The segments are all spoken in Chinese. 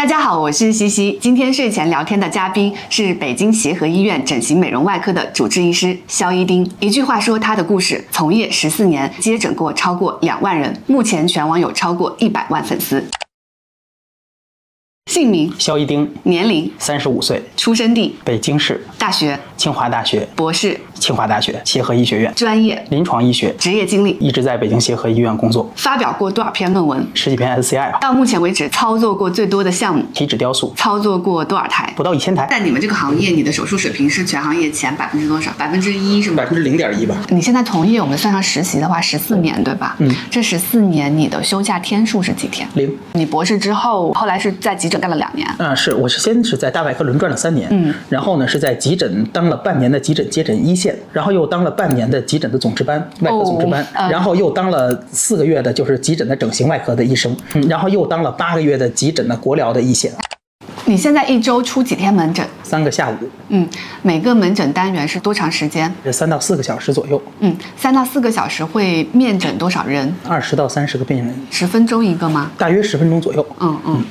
大家好，我是西西。今天睡前聊天的嘉宾是北京协和医院整形美容外科的主治医师肖一丁。一句话说他的故事：从业十四年，接诊过超过两万人，目前全网有超过一百万粉丝。姓名：肖一丁，年龄：三十五岁，出生地：北京市，大学：清华大学，博士：清华大学协和医学院，专业：临床医学，职业经历：一直在北京协和医院工作，发表过多少篇论文？十几篇 SCI 吧。到目前为止，操作过最多的项目？体脂雕塑，操作过多少台？不到一千台。在你们这个行业，你的手术水平是全行业前百分之多少？百分之一是吗？百分之零点一吧。你现在从业，我们算上实习的话，十四年对吧？嗯。这十四年你的休假天数是几天？零。你博士之后，后来是在急诊干了两年。嗯，是，我是先是在大外科轮转了三年，嗯，然后呢是在急诊当了半年的急诊接诊一线，然后又当了半年的急诊的总值班外科总值班，呃然后又当了四个月的就是急诊的整形外科的医生，嗯，然后又当了八个月的急诊的国疗的一线，你现在一周出几天门诊？三个下午，嗯，每个门诊单元是多长时间？这三到四个小时左右，嗯，三到四个小时会面诊多少人？二十到三十个病人，十分钟一个吗？大约十分钟左右，嗯嗯。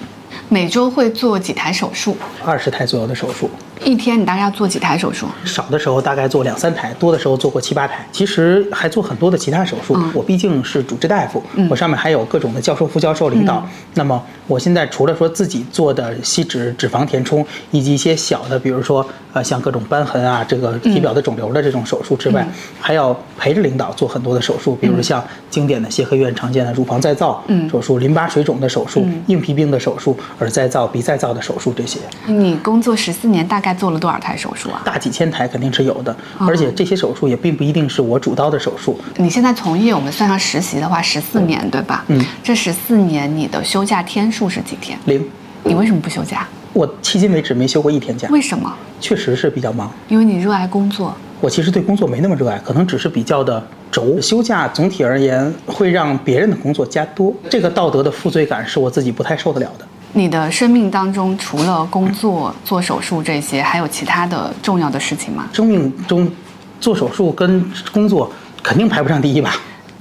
每周会做几台手术？二十台左右的手术。一天你大概要做几台手术？少的时候大概做两三台，多的时候做过七八台。其实还做很多的其他手术。嗯我毕竟是主治大夫，嗯我上面还有各种的教授、副教授领导。嗯那么我现在除了说自己做的吸脂、脂肪填充，以及一些小的，比如说呃像各种瘢痕啊、这个体表的肿瘤的这种手术之外，嗯还要陪着领导做很多的手术，比如像经典的协和医院常见的乳房再造嗯手术、淋巴水肿的手术、嗯硬皮病的手术、耳再造、鼻再造的手术这些。你工作十四年，大概做了多少台手术啊？大几千台肯定是有的，哦而且这些手术也并不一定是我主刀的手术。你现在从业，我们算上实习的话，十四年对吧？嗯，这十四年你的休假天数是几天？零，你为什么不休假？我迄今为止没休过一天假，为什么？确实是比较忙。因为你热爱工作。我其实对工作没那么热爱，可能只是比较的轴。休假总体而言会让别人的工作加多，这个道德的负罪感是我自己不太受得了的。你的生命当中，除了工作、做手术这些，还有其他的重要的事情吗？生命中做手术跟工作肯定排不上第一吧。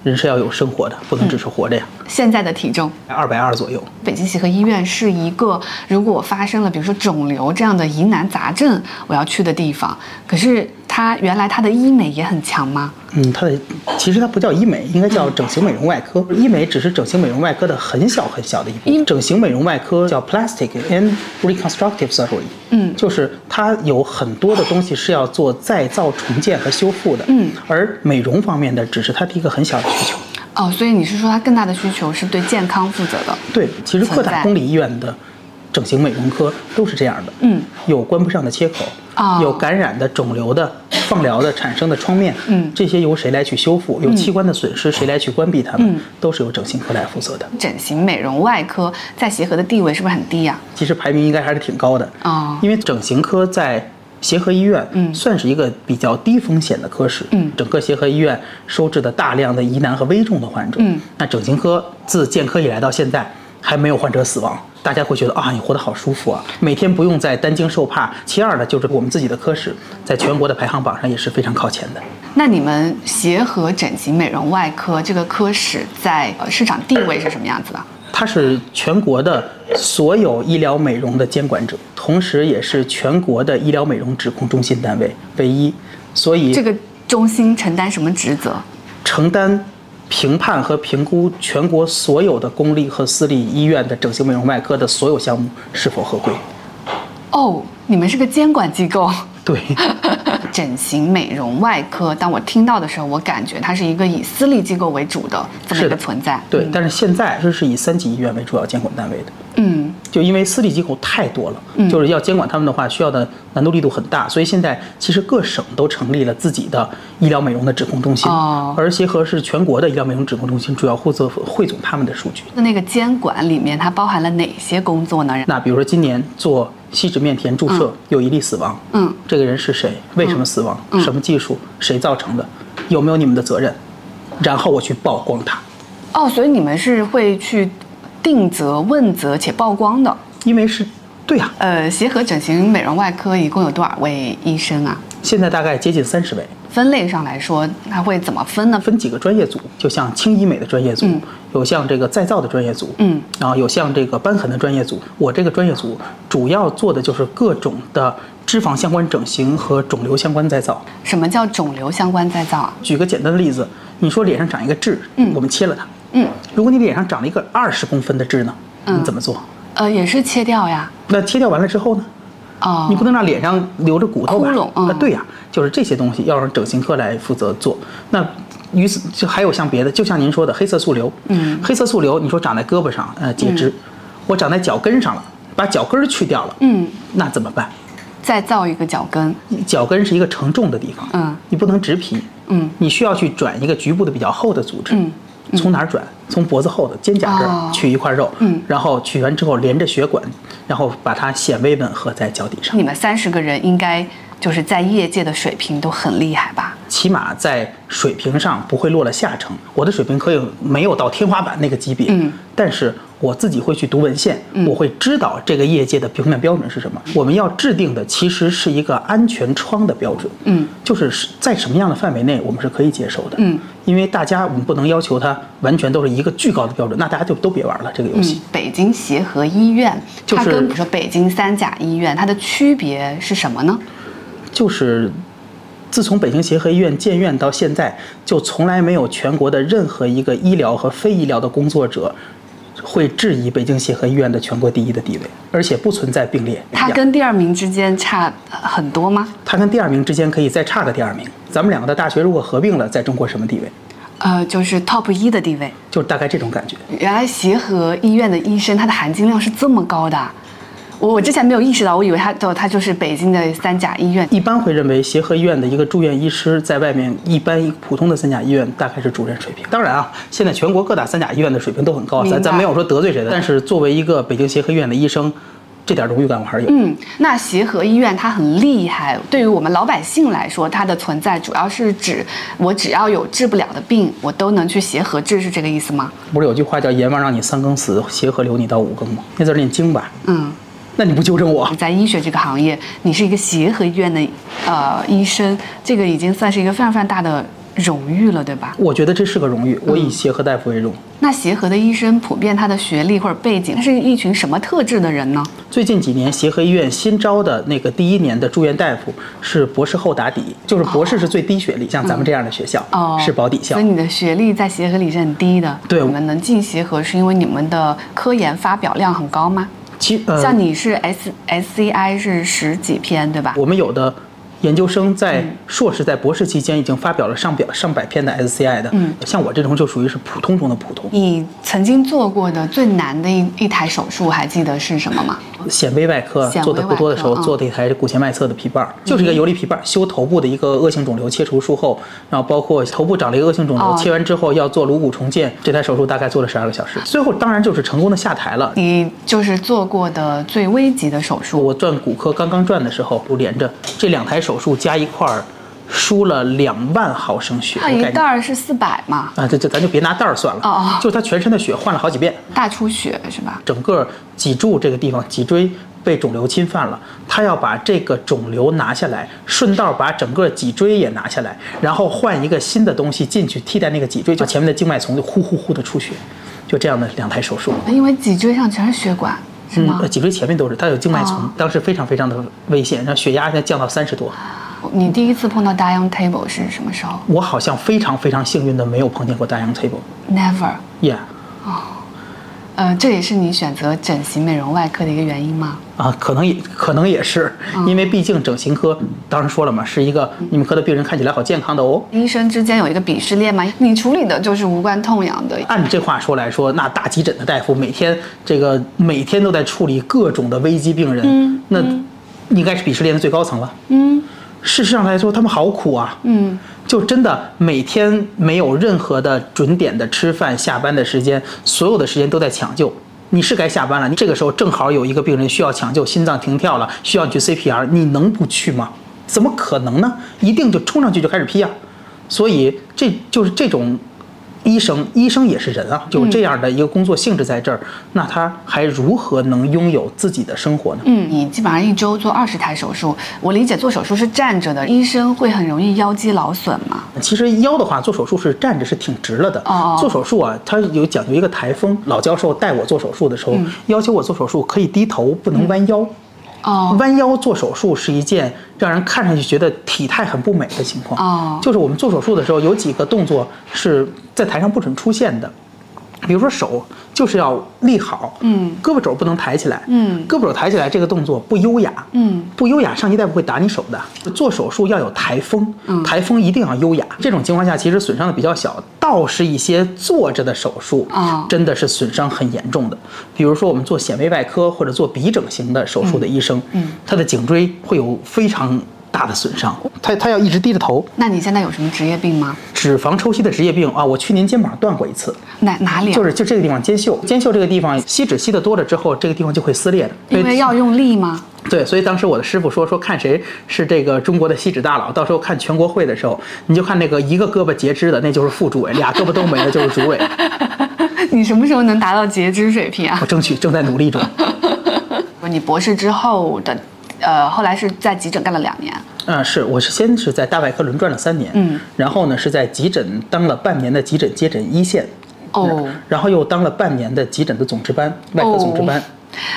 人是要有生活的，不能只是活着呀。现在的体重，二百二左右。北京协和医院是一个，如果发生了比如说肿瘤这样的疑难杂症，我要去的地方。可是它原来它的医美也很强吗？嗯，它的其实它不叫医美，应该叫整形美容外科。医美只是整形美容外科的很小很小的一部分。整形美容外科叫 plastic and reconstructive surgery，嗯就是它有很多的东西是要做再造、重建和修复的。嗯，而美容方面的只是它的一个很小的需求。哦，所以你是说它更大的需求是对健康负责的？对，其实各大公立医院的整形美容科都是这样的。嗯，有关不上的切口，哦有感染的、肿瘤的、放疗的产生的创面，嗯这些由谁来去修复？有器官的损失，谁来去关闭它们？嗯都是由整形科来负责的。整形美容外科在协和的地位是不是很低呀、其实排名应该还是挺高的，哦因为整形科在协和医院，嗯算是一个比较低风险的科室，嗯整个协和医院收治的大量的疑难和危重的患者，嗯，那整形科自建科以来到现在还没有患者死亡。大家会觉得啊，你活得好舒服啊，每天不用再担惊受怕。其二呢，就是我们自己的科室在全国的排行榜上也是非常靠前的。那你们协和整形美容外科这个科室在呃市场地位是什么样子的？它是全国的所有医疗美容的监管者，同时也是全国的医疗美容指控中心单位唯一，所以这个中心承担什么职责？承担评判和评估全国所有的公立和私立医院的整形美容外科的所有项目是否合规。哦，你们是个监管机构。对，整形美容外科，当我听到的时候，我感觉它是一个以私立机构为主的这么一个存在。对，嗯但是现在这是以三级医院为主要监管单位的。嗯就因为私立机构太多了，嗯就是要监管他们的话，需要的难度力度很大，所以现在其实各省都成立了自己的医疗美容的指控中心，哦而协和是全国的医疗美容指控中心，主要负责汇总他们的数据。那那个监管里面它包含了哪些工作呢？那比如说今年做吸脂面填注射、有一例死亡，嗯这个人是谁？为什么死亡？嗯什么技术？谁造成的？有没有你们的责任？然后我去曝光他，哦，所以你们是会去定责、问责且曝光的。因为是，对呀、呃，协和整形美容外科一共有多少位医生啊？现在大概接近三十位，分类上来说，它会怎么分呢？分几个专业组，就像轻医美的专业组，嗯有像这个再造的专业组，嗯，然后有像这个瘢痕的专业组。我这个专业组主要做的就是各种的脂肪相关整形和肿瘤相关再造。什么叫肿瘤相关再造啊？举个简单的例子，你说脸上长一个痣，嗯我们切了它，嗯，如果你脸上长了一个二十公分的痣呢，嗯你怎么做？呃，也是切掉呀。那切掉完了之后呢？哦，你不能让脸上留着骨头吧？窟窿嗯。啊，对呀、就是这些东西要让整形科来负责做。那与此就还有像别的，就像您说的黑色素瘤，嗯。黑色素瘤，你说长在胳膊上，呃，截肢，我长在脚跟上了，把脚跟去掉了，嗯，那怎么办？再造一个脚跟。脚跟是一个承重的地方，嗯，你不能植皮，嗯。你需要去转一个局部的比较厚的组织，嗯从哪儿转？从脖子后的肩胛这哦儿取一块肉，嗯然后取完之后连着血管，然后把它显微吻合在脚底上。你们三十个人应该就是在业界的水平都很厉害吧？起码在水平上不会落了下乘。我的水平可以没有到天花板那个级别，嗯，但是我自己会去读文献，我会知道这个业界的评判标准是什么。我们要制定的其实是一个安全窗的标准，嗯，就是是在什么样的范围内我们是可以接受的，嗯，因为大家我们不能要求它完全都是一个巨高的标准，那大家就都别玩了这个游戏。嗯，北京协和医院，就是它跟比如说北京三甲医院，它的区别是什么呢？就是自从北京协和医院建院到现在，就从来没有全国的任何一个医疗和非医疗的工作者会质疑北京协和医院的全国第一的地位，而且不存在并列。它跟第二名之间差呃很多吗？它跟第二名之间可以再差个第二名。咱们两个的大学如果合并了，在中国什么地位？呃，就是 top 一的地位。就大概这种感觉。原来协和医院的医生他的含金量是这么高的啊，我我之前没有意识到，我以为他就他就是北京的三甲医院。一般会认为协和医院的一个住院医师在外面，一般一普通的三甲医院大概是主任水平。当然啊，现在全国各大三甲医院的水平都很高，咱咱没有说得罪谁的。但是作为一个北京协和医院的医生，这点荣誉感我还是有。嗯，那协和医院它很厉害，对于我们老百姓来说，它的存在主要是指我只要有治不了的病，我都能去协和治，是这个意思吗？不是有句话叫“阎王让你三更死，协和留你到五更”吗？那字念经吧？嗯，那你不纠正我？在医学这个行业，你是一个协和医院的呃医生，这个已经算是一个非常非常大的荣誉了，对吧？我觉得这是个荣誉，我以协和大夫为荣。那协和的医生普遍他的学历或者背景，他是一群什么特质的人呢？最近几年，协和医院新招的那个第一年的住院大夫是博士后打底，就是博士是最低学历，像咱们这样的学校、哦，是保底校所以。你的学历在协和里是很低的。对我们能进协和是因为你们的科研发表量很高吗？其呃，像你是 S SCI 是十几篇，对吧？我们有的研究生在嗯硕士、在博士期间已经发表了上表上百篇的 SCI 的，嗯像我这种就属于是普通中的普通。你曾经做过的最难的一一台手术，还记得是什么吗？显微外科做的不多的时候，做的一台骨前外侧的皮瓣儿，就是一个游离皮瓣儿，修头部的一个恶性肿瘤，切除术后，然后包括头部长了一个恶性肿瘤，哦切完之后要做颅骨重建，这台手术大概做了十二个小时，最后当然就是成功的下台了。你就是做过的最危急的手术。我转骨科刚刚转的时候，就连着这两台手术加一块儿，输了两万毫升血，那一袋儿是四百嘛，啊，这这咱就别拿袋儿算了，哦哦。就是他全身的血换了好几遍，大出血是吧？整个脊柱这个地方脊椎被肿瘤侵犯了，他要把这个肿瘤拿下来，顺道把整个脊椎也拿下来，然后换一个新的东西进去替代那个脊椎，就前面的静脉丛就呼呼呼的出血，就这样的两台手术。因为脊椎上全是血管，是吗？呃脊椎前面都是，它有静脉丛，哦当时非常非常的危险，然后血压现在降到三十多。你第一次碰到 dying Table 是什么时候我好像非常非常幸运的没有碰见过大洋 table。？Never。Yeah，呃，这也是你选择整形美容外科的一个原因吗？啊，可能也可能也是，因为毕竟整形科，当时说了嘛，是一个你们科的病人看起来好健康的哦。医生之间有一个鄙视链吗？你处理的就是无关痛痒的。按这话说来说，那大急诊的大夫每天这个每天都在处理各种的危机病人，嗯那应该是鄙视链的最高层了。嗯事实上来说，他们好苦啊，嗯，就真的每天没有任何的准点的吃饭、下班的时间，所有的时间都在抢救。你是该下班了，你这个时候正好有一个病人需要抢救，心脏停跳了，需要你去 CPR，你能不去吗？怎么可能呢？一定就冲上去就开始批啊！所以这就是这种医生，医生也是人啊，有这样的一个工作性质在这儿，那他还如何能拥有自己的生活呢？嗯，你基本上一周做二十台手术，我理解做手术是站着的，医生会很容易腰肌劳损嘛？其实腰的话，做手术是站着是挺直了的。哦做手术啊，它有讲究一个台风。老教授带我做手术的时候，要求我做手术可以低头，不能弯腰。哦，弯腰做手术是一件让人看上去觉得体态很不美的情况。哦。就是我们做手术的时候，有几个动作是在台上不准出现的，比如说手就是要立好，嗯，胳膊肘不能抬起来，嗯。胳膊肘抬起来这个动作不优雅，嗯，不优雅，上级大夫会打你手的。做手术要有台风，嗯。台风一定要优雅。这种情况下，其实损伤的比较小，倒是一些坐着的手术啊。真的是损伤很严重的。比如说我们做显微外科或者做鼻整形的手术的医生，嗯。他的颈椎会有非常大的损伤，他他要一直低着头。那你现在有什么职业病吗？脂肪抽吸的职业病啊，我去年肩膀断过一次，哪哪里、啊？就是就这个地方肩袖，肩袖这个地方吸脂吸的多了之后，这个地方就会撕裂的。因为要用力吗？对，所以当时我的师傅说说看谁是这个中国的吸脂大佬，到时候看全国会的时候，你就看那个一个胳膊截肢的，那就是副主委；俩胳膊都没了就是主委。你什么时候能达到截肢水平啊我？争取正在努力中。你博士之后的，呃，后来是在急诊干了两年。嗯，是，我是先是在大外科轮转了三年，嗯，然后呢是在急诊当了半年的急诊接诊一线，哦，然后又当了半年的急诊的总值班，外科总值班。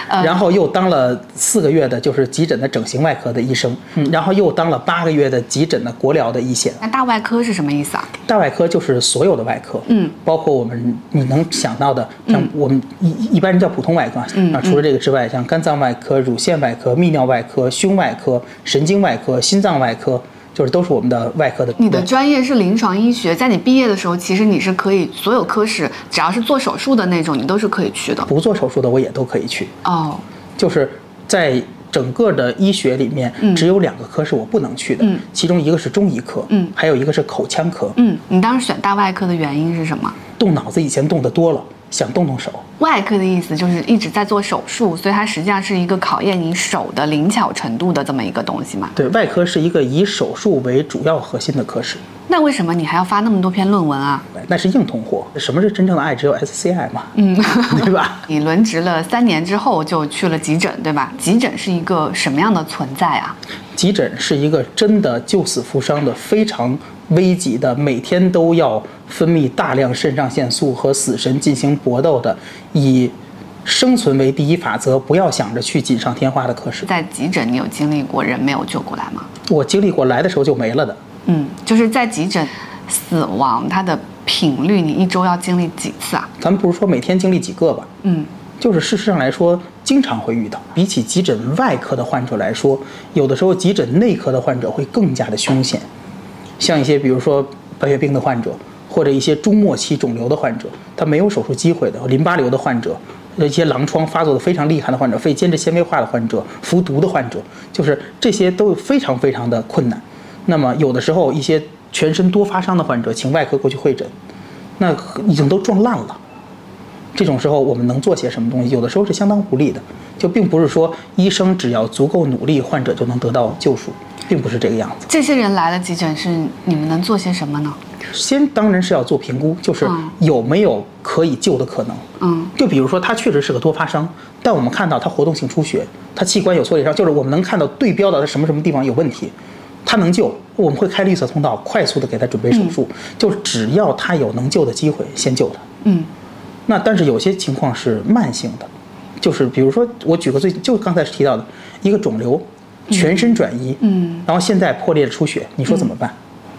呃然后又当了四个月的，就是急诊的整形外科的医生，嗯，然后又当了八个月的急诊的国疗的一线。那大外科是什么意思啊？大外科就是所有的外科，嗯，包括我们你能想到的，像我们一一般人叫普通外科，嗯啊，除了这个之外，像肝脏外科、乳腺外科、泌尿外科、胸外科、神经外科、心脏外科，就是都是我们的外科的。你的专业是临床医学，在你毕业的时候，其实你是可以所有科室，只要是做手术的那种，你都是可以去的。不做手术的我也都可以去，哦，就是在整个的医学里面，嗯只有两个科室我不能去的，嗯其中一个是中医科，嗯还有一个是口腔科。嗯，你当时选大外科的原因是什么？动脑子以前动得多了，想动动手。外科的意思就是一直在做手术，所以它实际上是一个考验你手的灵巧程度的这么一个东西嘛。对外科是一个以手术为主要核心的科室。那为什么你还要发那么多篇论文啊？那是硬通货。什么是真正的爱？只有 SCI 嘛，嗯，对吧？你轮值了三年之后就去了急诊，对吧？急诊是一个什么样的存在啊？急诊是一个真的救死扶伤的非常危急的，每天都要分泌大量肾上腺素和死神进行搏斗的，以生存为第一法则，不要想着去锦上添花的科室。在急诊，你有经历过人没有救过来吗？我经历过来的时候就没了的，嗯，就是在急诊死亡，它的频率，你一周要经历几次啊？咱们不是说每天经历几个吧，嗯，就是事实上来说，经常会遇到。比起急诊外科的患者来说，有的时候急诊内科的患者会更加的凶险。像一些比如说白血病的患者，或者一些中末期肿瘤的患者，他没有手术机会的，淋巴瘤的患者，一些狼疮发作的非常厉害的患者，肺间质纤维化的患者，服毒的患者，就是这些都非常非常的困难。那么有的时候一些全身多发伤的患者，请外科过去会诊，那已经都撞烂了。这种时候我们能做些什么东西？有的时候是相当无力的，就并不是说医生只要足够努力，患者就能得到救赎，并不是这个样子。这些人来了急诊室，你们能做些什么呢？先当然是要做评估，就是嗯有没有可以救的可能。嗯，就比如说他确实是个多发伤，但我们看到他活动性出血，他器官有挫裂伤，就是我们能看到对标的他什么什么地方有问题，他能救，我们会开绿色通道，快速的给他准备手术。就只要他有能救的机会，先救他。嗯，那但是有些情况是慢性的，就是比如说我举个最就刚才提到的一个肿瘤，全身转移，嗯，然后现在破裂出血，你说怎么办？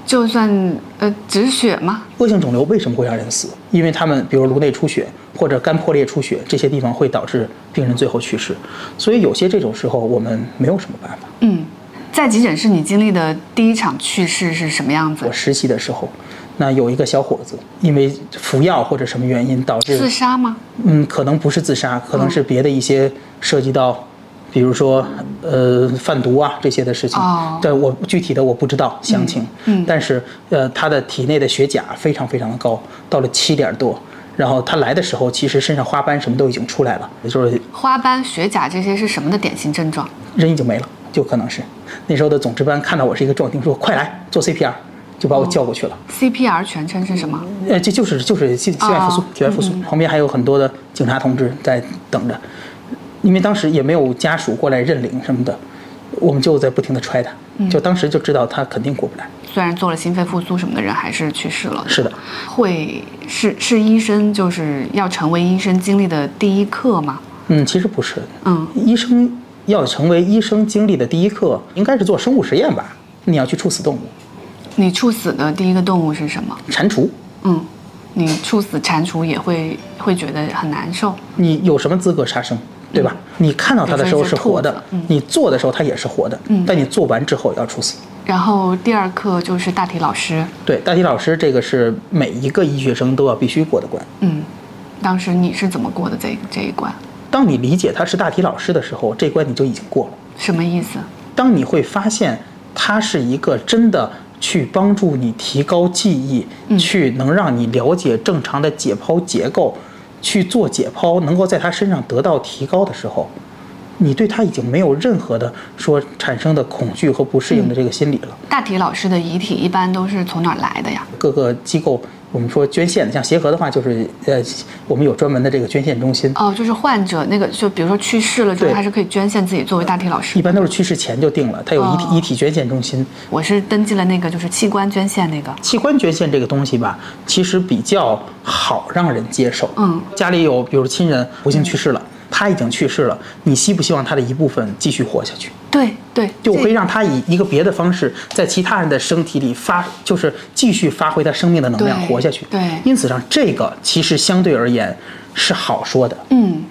就算呃止血吗？恶性肿瘤为什么会让人死？因为他们比如颅内出血或者肝破裂出血，这些地方会导致病人最后去世。所以有些这种时候我们没有什么办法。嗯，在急诊室你经历的第一场去世是什么样子我？实习的时候，那有一个小伙子因为服药或者什么原因导致自杀吗？嗯，可能不是自杀，可能是别的一些涉及到，比如说呃贩毒啊这些的事情。哦对我具体的我不知道详情。嗯但是呃他的体内的血钾非常非常的高，到了七点多。然后他来的时候，其实身上花斑什么都已经出来了，也就是花斑、血钾这些是什么的典型症状？人已经没了，就可能是那时候的总值班看到我是一个壮丁，说快来做 CPR，就把我叫过去了。CPR 全称是什么？呃，这就是就是心心外复苏哦，体外复苏，旁边还有很多的警察同志在等着，因为当时也没有家属过来认领什么的，我们就在不停的揣他，就当时就知道他肯定过不来。虽然做了心肺复苏什么的人还是去世了。是的，会是是医生就是要成为医生经历的第一课吗？嗯，其实不是，嗯，医生要成为医生经历的第一课，应该是做生物实验吧？你要去处死动物，你处死的第一个动物是什么？蟾蜍，嗯，你处死蟾蜍也会会觉得很难受。你有什么资格杀生？对吧？你看到它的时候是活的你做的时候它也是活的，但你做完之后要处死。然后第二课就是大体老师，对，大体老师这个是每一个医学生都要必须过的关。嗯，当时你是怎么过的这这一关？当你理解他是大体老师的时候，这关你就已经过了。什么意思？当你会发现他是一个真的去帮助你提高记忆，去能让你了解正常的解剖结构，去做解剖，能够在他身上得到提高的时候，你对他已经没有任何的说产生的恐惧和不适应的这个心理了。大体老师的遗体一般都是从哪儿来的呀？各个机构，我们说捐献，像协和的话，就是呃，我们有专门的这个捐献中心。哦，就是患者那个，就比如说去世了之后，他是可以捐献自己作为大体老师一。般都是去世前就定了，他有遗体、哦遗体捐献中心。我是登记了那个就是器官捐献那个。器官捐献这个东西吧，其实比较好让人接受。嗯，家里有比如亲人不幸去世了，他已经去世了，你希不希望他的一部分继续活下去？对对，就这会让他以一个别的方式，在其他人的身体里发，就是继续发挥他生命的能量活下去。对因此上这个其实相对而言是好说的。嗯，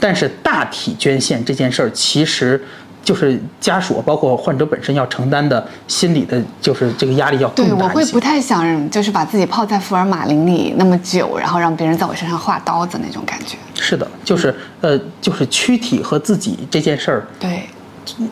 但是大体捐献这件事儿，其实就是家属包括患者本身要承担的心理的，就是这个压力要对，更大一些我会不。太想就是把自己泡在福尔马林里那么久，然后让别人在我身上划刀子那种感觉。是的，就是呃，就是躯体和自己这件事儿，对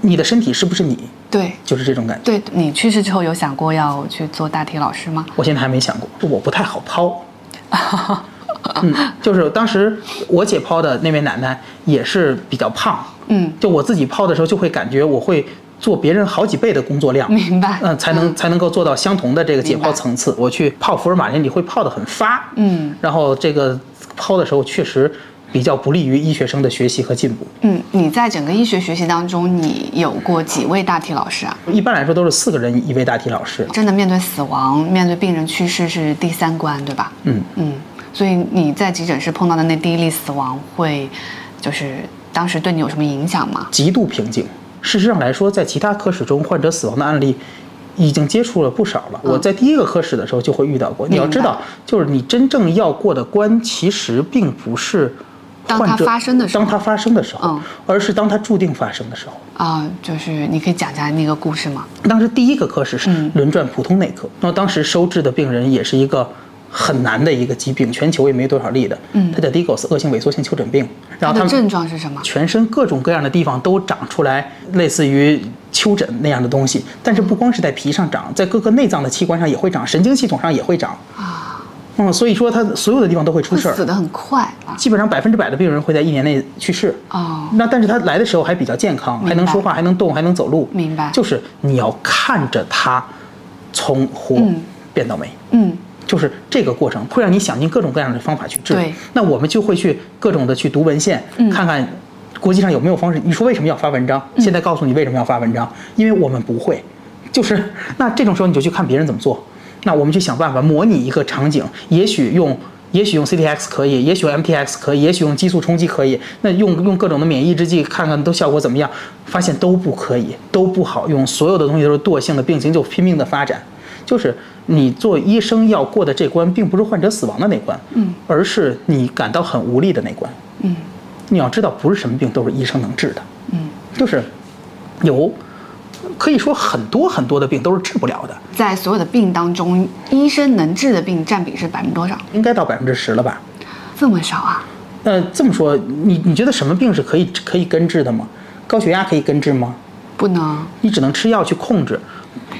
你的身体是不是你，对就是这种感觉。对，你去世之后有想过要去做大体老师吗？我现在还没想过，我不太好抛。嗯，就是当时我解剖的那位奶奶也是比较胖，嗯，就我自己剖的时候就会感觉我会做别人好几倍的工作量，明白嗯，才能才能够做到相同的这个解剖层次。我去泡福尔马林你会泡得很发，嗯，然后这个剖的时候确实比较不利于医学生的学习和进步。嗯，你在整个医学学习当中，你有过几位大体老师啊？一般来说都是四个人一位大体老师，真的面对死亡、面对病人去世是第三关，对吧？嗯嗯，所以你在急诊室碰到的那第一例死亡会，就是当时对你有什么影响吗？极度平静。事实上来说，在其他科室中，患者死亡的案例已经接触了不少了。我在第一个科室的时候就会遇到过。你要知道，就是你真正要过的关，其实并不是当它发生的时候当它发生的时候，嗯而是当它注定发生的时候。啊、就是你可以讲讲那个故事吗？当时第一个科室是嗯轮转普通内科，那当时收治的病人也是一个很难的一个疾病，全球也没多少例的，嗯它叫 Digos 恶性萎缩性丘疹病。然后它的症状是什么？全身各种各样的地方都长出来类似于丘疹那样的东西，但是不光是在皮上长，在各个内脏的器官上也会长，神经系统上也会长啊。嗯，所以说它所有的地方都会出事儿，死得很快啊！基本上百分之百的病人会在一年内去世。哦，那但是他来的时候还比较健康，还能说话，还能动，还能走路。明白就是你要看着他从活嗯变到没。嗯，就是这个过程会让你想尽各种各样的方法去治。对，那我们就会去各种的去读文献，嗯看看国际上有没有方式。你说为什么要发文章？现在告诉你为什么要发文章，因为我们不会。就是那这种时候你就去看别人怎么做，那我们去想办法模拟一个场景，也许用。也许用 CTX 可以，也许用 MTX 可以，也许用激素冲击可以。那用用各种的免疫制剂看看都效果怎么样？发现都不可以，都不好用，所有的东西都是惰性的，病情就拼命的发展。就是你做医生要过的这关，并不是患者死亡的那关，嗯，而是你感到很无力的那关，嗯。你要知道，不是什么病都是医生能治的，嗯，就是有可以说很多很多的病都是治不了的，在所有的病当中，医生能治的病占比是百分之多少？应该到百分之十了吧？这么少啊？呃，这么说，你你觉得什么病是可以可以根治的吗？高血压可以根治吗？不能。你只能吃药去控制，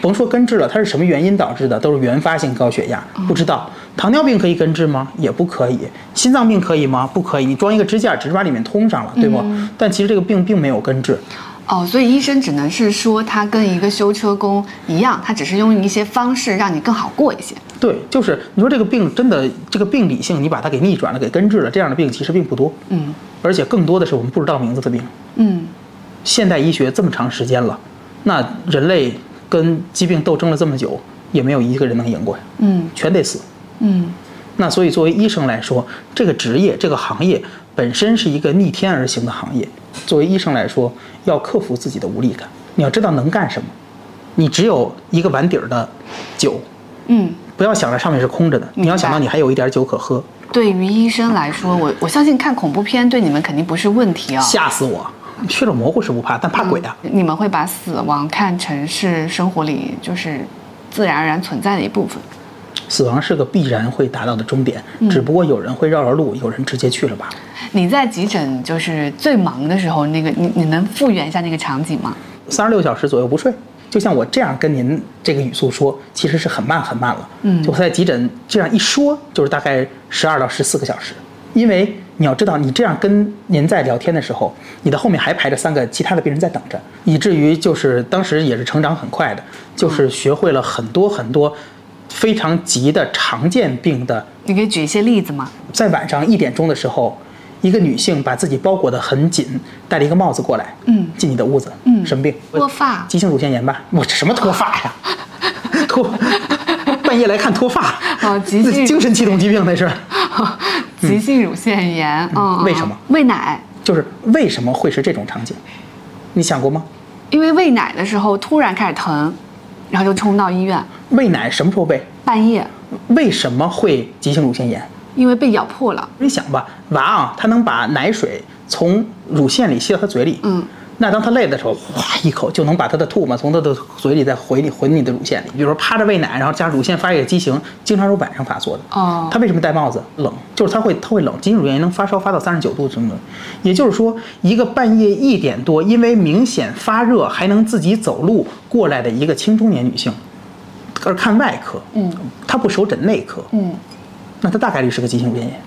甭说根治了，它是什么原因导致的？都是原发性高血压，不知道。糖尿病可以根治吗？也不可以。心脏病可以吗？不可以。你装一个支架，只是把里面通上了，对不？但其实这个病并没有根治。哦，所以医生只能是说他跟一个修车工一样，他只是用一些方式让你更好过一些。对，就是你说这个病真的这个病理性，你把它给逆转了，给根治了，这样的病其实并不多。嗯而且更多的是我们不知道名字的病。嗯现代医学这么长时间了，那人类跟疾病斗争了这么久，也没有一个人能赢过呀，嗯全得死。嗯那所以作为医生来说，这个职业这个行业本身是一个逆天而行的行业。作为医生来说，要克服自己的无力感，你要知道能干什么。你只有一个碗底儿的酒，嗯。不要想着上面是空着的，你要想到你还有一点酒可喝，对于医生来说，我我相信看恐怖片对你们肯定不是问题啊、吓死我！血肉模糊是不怕，但怕鬼啊。你们会把死亡看成是生活里就是自然而然存在的一部分。死亡是个必然会达到的终点，只不过有人会绕绕路，有人直接去了吧。你在急诊就是最忙的时候，那个你你能复原一下那个场景吗？三十六小时左右不睡，就像我这样跟您这个语速说，其实是很慢很慢了。嗯就在急诊这样一说，就是大概十二到十四个小时。因为你要知道，你这样跟您在聊天的时候，你的后面还排着三个其他的病人在等着，以至于就是当时也是成长很快的，就是学会了很多很多非常急的常见病的你可以举一些例子吗？在晚上一点钟的时候，一个女性把自己包裹得很紧，戴了一个帽子过来，嗯进你的屋子，嗯什么病？脱发急性乳腺炎吧？我这什么脱发呀？脱，半夜来看脱发，哦急性 精神系统疾病那是，急性乳腺炎，嗯，为什么喂奶？就是为什么会是这种场景？你想过吗？因为喂奶的时候突然开始疼，然后就冲到医院，喂奶什么时候喂？半夜为什么会急性乳腺炎？因为被咬破了。你想吧，娃啊，他能把奶水从乳腺里吸到他嘴里，嗯，那当他累的时候，哗一口就能把他的吐沫从他的嘴里再回你回你的乳腺里。比如说趴着喂奶，然后加乳腺发育的畸形，经常是晚上发作的。哦他为什么戴帽子？冷，就是他会他会冷，急性乳腺炎能发烧发到三十九度什么的。也就是说，一个半夜一点多，因为明显发热还能自己走路过来的一个青中年女性，而看外科，嗯，她不手诊内科，嗯，那她大概率是个急性乳腺炎。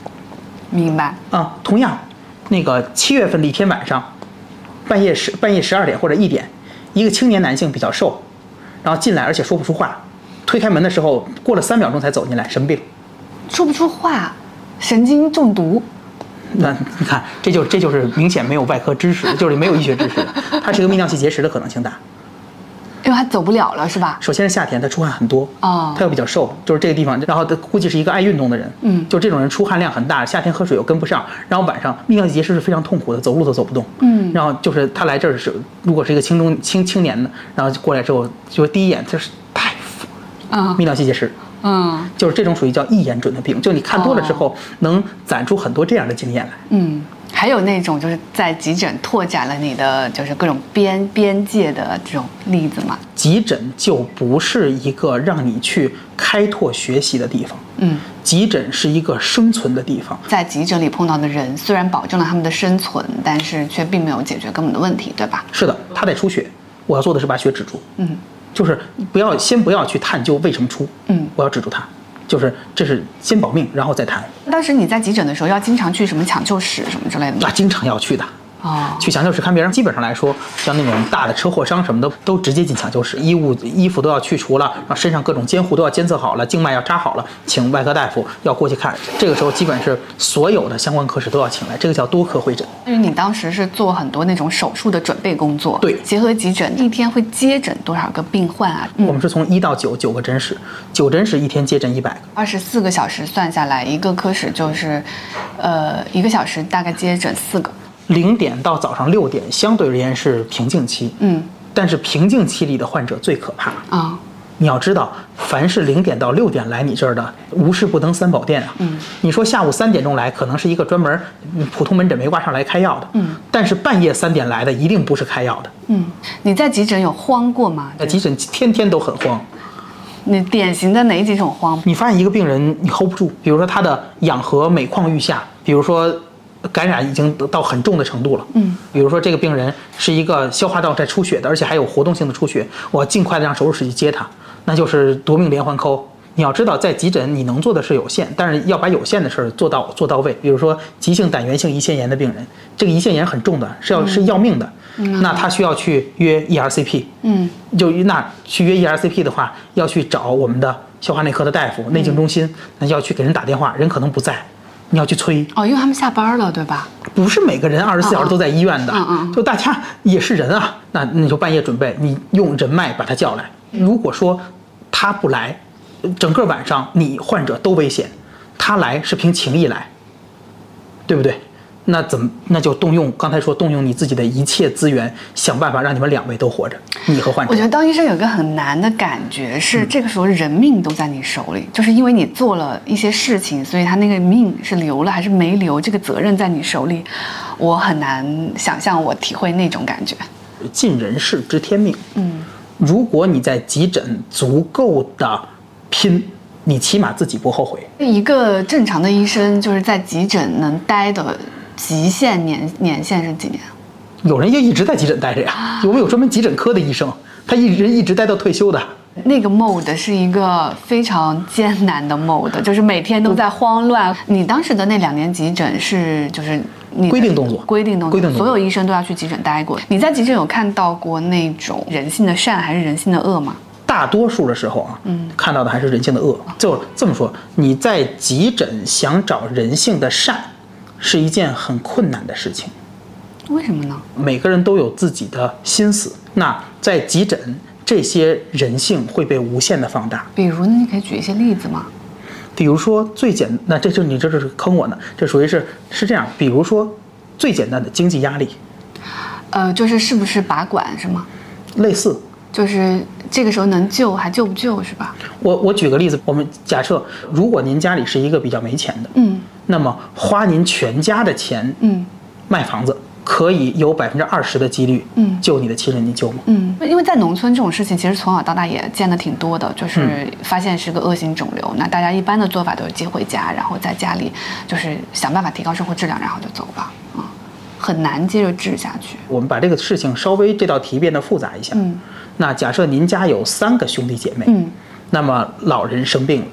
明白。啊，同样，那个七月份的一天晚上，半夜十半夜十二点或者一点，一个青年男性比较瘦，然后进来而且说不出话，推开门的时候过了三秒钟才走进来，什么病？说不出话，神经中毒。那你看，这就这就是明显没有外科知识，就是没有医学知识，它是一个泌尿系结石的可能性大。因为他走不了了，是吧？首先是夏天，他出汗很多，哦。他又比较瘦，就是这个地方，然后他估计是一个爱运动的人，嗯。就这种人出汗量很大，夏天喝水又跟不上，然后晚上泌尿系结石是非常痛苦的，走路都走不动，嗯。然后就是他来这儿是，如果是一个青中青青年的，然后过来之后，就第一眼就是大夫，啊泌尿系结石，嗯。就是这种属于叫一眼准的病，就你看多了之后，能攒出很多这样的经验来。嗯，还有那种就是在急诊拓展了你的就是各种边边界的这种例子吗。急诊就不是一个让你去开拓学习的地方，嗯，急诊是一个生存的地方。在急诊里碰到的人，虽然保证了他们的生存，但是却并没有解决根本的问题，对吧？是的，他得出血，我要做的是把血止住。嗯就是不要先不要去探究为什么出，嗯我要止住它，就是这是先保命，然后再谈。当时你在急诊的时候，要经常去什么抢救室什么之类的吗？那经常要去的，哦，去抢救室看病人。基本上来说，像那种大的车祸伤什么的，都直接进抢救室，衣物衣服都要去除了，然后身上各种监护都要监测好了，静脉要扎好了，请外科大夫要过去看。这个时候基本是所有的相关科室都要请来，这个叫多科会诊。因为你当时是做很多那种手术的准备工作，对结合急诊，一天会接诊多少个病患啊？我们是从一到九九个诊室，九诊室一天接诊一百个。二十四个小时算下来，一个科室就是，呃，一个小时大概接诊四个。零点到早上六点，相对而言是平静期。嗯但是平静期里的患者最可怕。啊，你要知道，凡是零点到六点来你这儿的，无事不登三宝殿啊。嗯，你说下午三点钟来，可能是一个专门嗯普通门诊没挂上来开药的。嗯，但是半夜三点来的，一定不是开药的。嗯，你在急诊有慌过吗？在急诊天天都很慌。你典型的哪几种慌？你发现一个病人你 hold 不住，比如说他的氧合每况愈下，比如说感染已经到很重的程度了，嗯，比如说这个病人是一个消化道在出血的，而且还有活动性的出血，我尽快的让手术室去接他，那就是夺命连环扣。你要知道，在急诊你能做的是有限，但是要把有限的事儿做到做到位。比如说急性胆源性胰腺炎的病人，这个胰腺炎很重的，是要是要命的。那他需要去约 ERCP，嗯，就那去约 ERCP 的话，要去找我们的消化内科的大夫、内镜中心，那要去给人打电话，人可能不在，你要去催。哦，因为他们下班了，对吧？不是每个人二十四小时都在医院的，嗯嗯就大家也是人啊。那你就半夜准备，你用人脉把他叫来。如果说他不来，整个晚上你患者都危险，他来是凭情义来，对不对？那怎么那就动用刚才说动用你自己的一切资源，想办法让你们两位都活着，你和患者我觉。得当医生有一个很难的感觉是，这个时候人命都在你手里，就是因为你做了一些事情，所以他那个命是留了还是没留，这个责任在你手里，我很难想象我体会那种感觉。尽人事知天命。嗯，如果你在急诊足够的拼，你起码自己不后悔。一个正常的医生就是在急诊能待的极限年年限是几年？有人就一直在急诊待着呀，有没有专门急诊科的医生？他一直一直待到退休的。那个 mode 是一个非常艰难的 mode，就是每天都在慌乱。你当时的那两年急诊是就是你规定动作规定动作，规定动作所有医生都要去急诊待过。你在急诊有看到过那种人性的善还是人性的恶吗？大多数的时候啊，嗯，看到的还是人性的恶。就这么说，你在急诊想找人性的善，是一件很困难的事情。为什么呢？每个人都有自己的心思，那在急诊，这些人性会被无限的放大。比如呢，你可以举一些例子吗？比如说最简，那这就你这就是坑我呢，这属于是是这样。比如说最简单的经济压力，呃，就是是不是拔管是吗？类似。就是这个时候能救还救不救是吧？我我举个例子，我们假设如果您家里是一个比较没钱的，嗯那么花您全家的钱嗯。卖房子，可以有百分之二十的几率，嗯。救你的亲人，你救吗？嗯，因为在农村这种事情，其实从小到大也见得挺多的，就是发现是个恶性肿瘤，那大家一般的做法都是接回家，然后在家里就是想办法提高生活质量，然后就走吧，啊、很难接着治下去。我们把这个事情稍微这道题变得复杂一下。嗯。那假设您家有三个兄弟姐妹，嗯。那么老人生病了，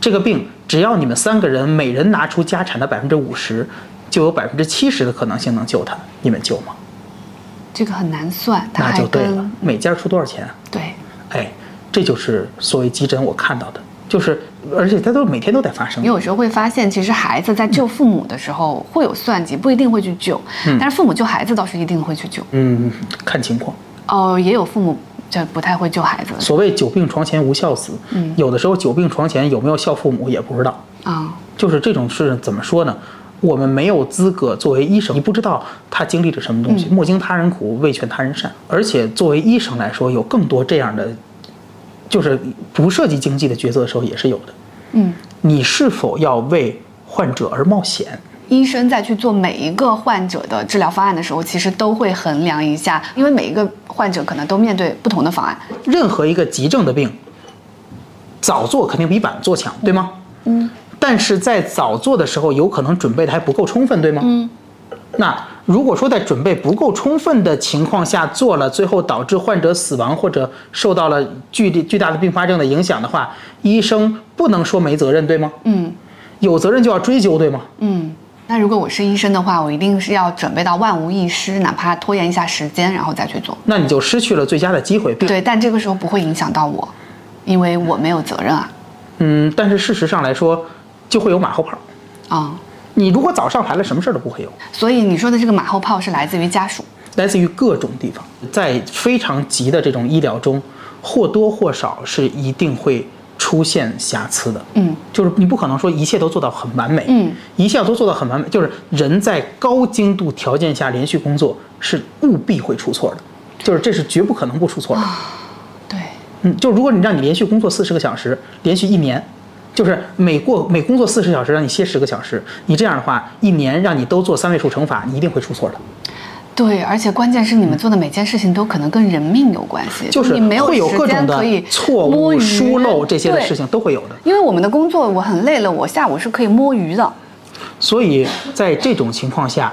这个病只要你们三个人每人拿出家产的百分之五十，就有百分之七十的可能性能救他，你们救吗？这个很难算，那就对了。每家出多少钱啊？对哎，这就是所谓急诊我看到的，就是而且它都每天都在发生你。有时候会发现，其实孩子在救父母的时候会有算计，不一定会去救，但是父母救孩子倒是一定会去救。嗯，看情况。哦，也有父母就不太会救孩子所谓久病床前无孝子，嗯有的时候久病床前有没有孝父母也不知道。啊。就是这种事怎么说呢？我们没有资格作为医生，你不知道他经历着什么东西。莫经他人苦，未劝他人善。而且作为医生来说，有更多这样的，就是不涉及经济的抉择的时候也是有的。嗯，你是否要为患者而冒险？医生在去做每一个患者的治疗方案的时候，其实都会衡量一下，因为每一个患者可能都面对不同的方案。任何一个急症的病，早做肯定比晚做强，对吗？嗯。但是在早做的时候，有可能准备的还不够充分，对吗？嗯。那如果说在准备不够充分的情况下做了，最后导致患者死亡或者受到了巨力巨大的并发症的影响的话，医生不能说没责任，对吗？嗯有责任就要追究，对吗？嗯。那如果我是医生的话，我一定是要准备到万无一失，哪怕拖延一下时间，然后再去做。那你就失去了最佳的机会。对，但这个时候不会影响到我，因为我没有责任啊。嗯，但是事实上来说，就会有马后炮。啊、你如果早上排了，什么事儿都不会有。所以你说的这个马后炮是来自于家属。来自于各种地方，在非常急的这种医疗中，或多或少是一定会出现瑕疵的。嗯，就是你不可能说一切都做到很完美。嗯，一切都做到很完美，就是人在高精度条件下连续工作是务必会出错的，就是这是绝不可能不出错的。对，嗯，就如果你让你连续工作四十个小时，连续一年，就是每过每工作四十小时让你歇十个小时，你这样的话，一年让你都做三位数乘法，你一定会出错的。对，而且关键是你们做的每件事情都可能跟人命有关系，就是你没有会有时各种的间可以错误、疏漏这些的事情都会有的。因为我们的工作，我很累了，我下午是可以摸鱼的。所以在这种情况下，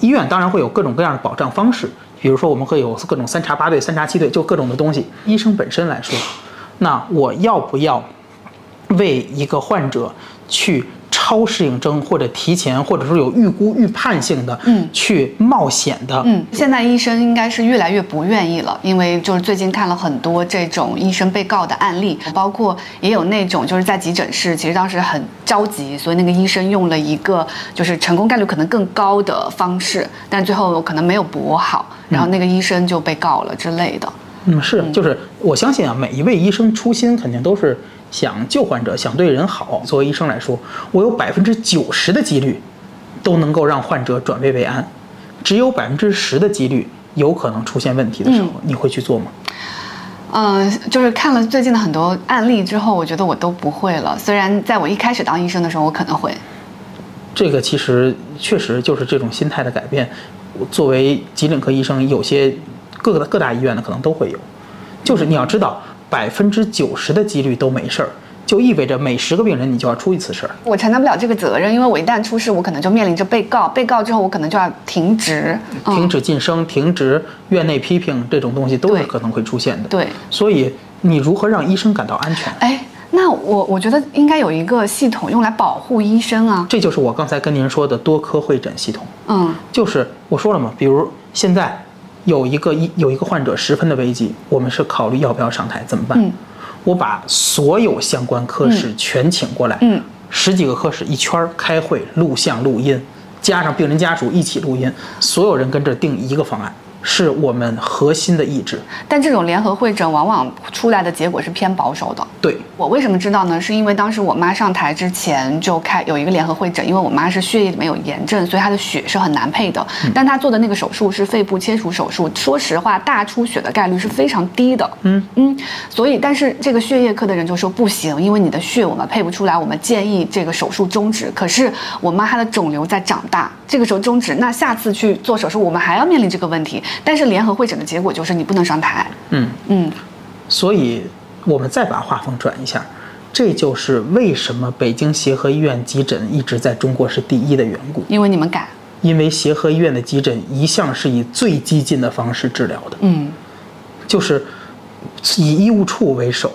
医院当然会有各种各样的保障方式，比如说我们会有各种三查八队、三查七队，就各种的东西。医生本身来说，那我要不要为一个患者去超适应症或者提前或者说有预估预判性的，嗯。去冒险的，嗯，现在医生应该是越来越不愿意了，因为就是最近看了很多这种医生被告的案例，包括也有那种就是在急诊室，其实当时很着急，所以那个医生用了一个就是成功概率可能更高的方式，但最后可能没有搏好，然后那个医生就被告了之类的。嗯，是，就是我相信啊，每一位医生初心肯定都是想救患者，想对人好。作为医生来说，我有百分之九十的几率都能够让患者转危为安，只有百分之十的几率有可能出现问题的时候，你会去做吗？嗯，就是看了最近的很多案例之后，我觉得我都不会了。虽然在我一开始当医生的时候，我可能会。这个其实确实就是这种心态的改变。我作为急诊科医生，有些各个各大医院的可能都会有，就是你要知道，百分之九十的几率都没事儿，就意味着每十个病人你就要出一次事儿。我承担不了这个责任，因为我一旦出事，我可能就面临着被告，被告之后我可能就要停职，嗯停止晋升、停职、院内批评这种东西都是可能会出现的。对，所以你如何让医生感到安全？哎，那我我觉得应该有一个系统用来保护医生啊。这就是我刚才跟您说的多科会诊系统。嗯就是我说了嘛，比如现在有一个一有一个患者十分的危急，我们是考虑要不要上台，怎么办？嗯。我把所有相关科室全请过来，嗯。十几个科室一圈儿开会，录像录音，加上病人家属一起录音，所有人跟这儿定一个方案，是我们核心的意志。但这种联合会诊往往出来的结果是偏保守的。对，我为什么知道呢？是因为当时我妈上台之前就开有一个联合会诊，因为我妈是血液里面有炎症，所以她的血是很难配的。但她做的那个手术是肺部切除手术，说实话，大出血的概率是非常低的。嗯嗯，所以但是这个血液科的人就说不行，因为你的血我们配不出来，我们建议这个手术终止。可是我妈她的肿瘤在长大，这个时候终止，那下次去做手术我们还要面临这个问题。但是联合会诊的结果就是你不能上台。嗯，嗯所以我们再把画风转一下，这就是为什么北京协和医院急诊一直在中国是第一的缘故。因为你们敢。因为协和医院的急诊一向是以最激进的方式治疗的，嗯就是以医务处为首，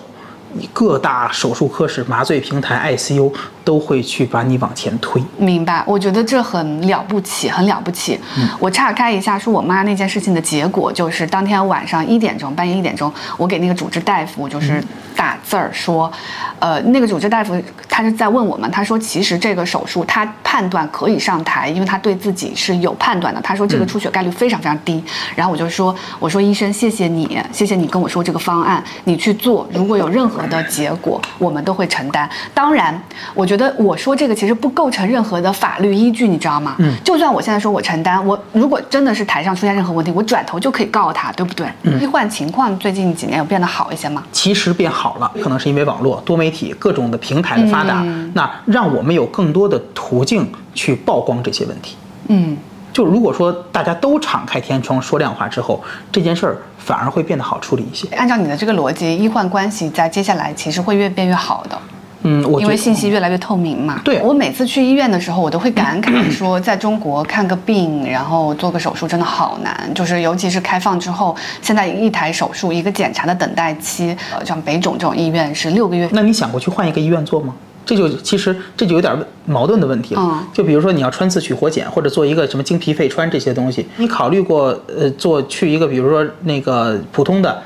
以各大手术科室、麻醉平台、ICU 都会去把你往前推。明白，我觉得这很了不起，很了不起。我岔开一下，说我妈那件事情的结果，就是当天晚上一点钟，半夜一点钟，我给那个主治大夫就是打字儿说，呃，那个主治大夫他是在问我们，他说其实这个手术他判断可以上台，因为他对自己是有判断的。他说这个出血概率非常非常低。然后我就说，我说医生，谢谢你，谢谢你跟我说这个方案，你去做，如果有任何的结果，我们都会承担。当然，我觉得我说这个其实不构成任何的法律依据，你知道吗？嗯，就算我现在说我承担，我如果真的是台上出现任何问题，我转头就可以告他，对不对？医患情况最近几年有变得好一些吗？其实变好了，可能是因为网络、多媒体各种的平台的发达，那让我们有更多的途径去曝光这些问题。嗯。就如果说大家都敞开天窗说亮话之后，这件事儿反而会变得好处理一些。按照你的这个逻辑，医患关系在接下来其实会越变越好的。嗯，我因为信息越来越透明嘛。对我每次去医院的时候，我都会感 慨说，在中国看个病，然后做个手术真的好难。就是尤其是开放之后，现在一台手术一个检查的等待期，呃，像北肿这种医院是六个月。那你想过去换一个医院做吗？这就其实这就有点矛盾的问题了。嗯就比如说你要穿刺取活检，或者做一个什么经皮肺穿这些东西，你考虑过呃做去一个比如说那个普通的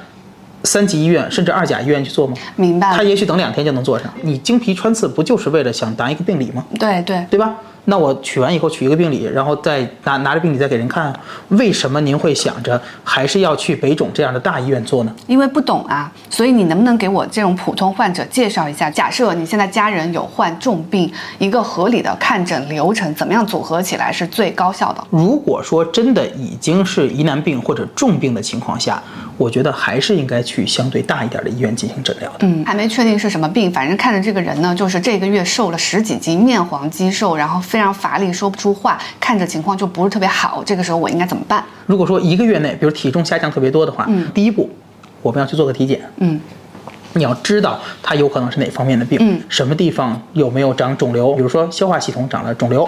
三级医院甚至二甲医院去做吗？明白？他也许等两天就能做上。你经皮穿刺不就是为了想拿一个病理吗？对对。对吧？那我取完以后取一个病理，然后再拿拿着病理再给人看，为什么您会想着还是要去北肿这样的大医院做呢？因为不懂啊，所以你能不能给我这种普通患者介绍一下？假设你现在家人有患重病，一个合理的看诊流程怎么样组合起来是最高效的？如果说真的已经是疑难病或者重病的情况下，我觉得还是应该去相对大一点的医院进行诊疗的。嗯，还没确定是什么病，反正看着这个人呢，就是这个月瘦了十几斤，面黄肌瘦，然后非常乏力，说不出话，看着情况就不是特别好。这个时候我应该怎么办？如果说一个月内，比如体重下降特别多的话，嗯第一步我们要去做个体检，嗯你要知道它有可能是哪方面的病，嗯什么地方有没有长肿瘤，比如说消化系统长了肿瘤，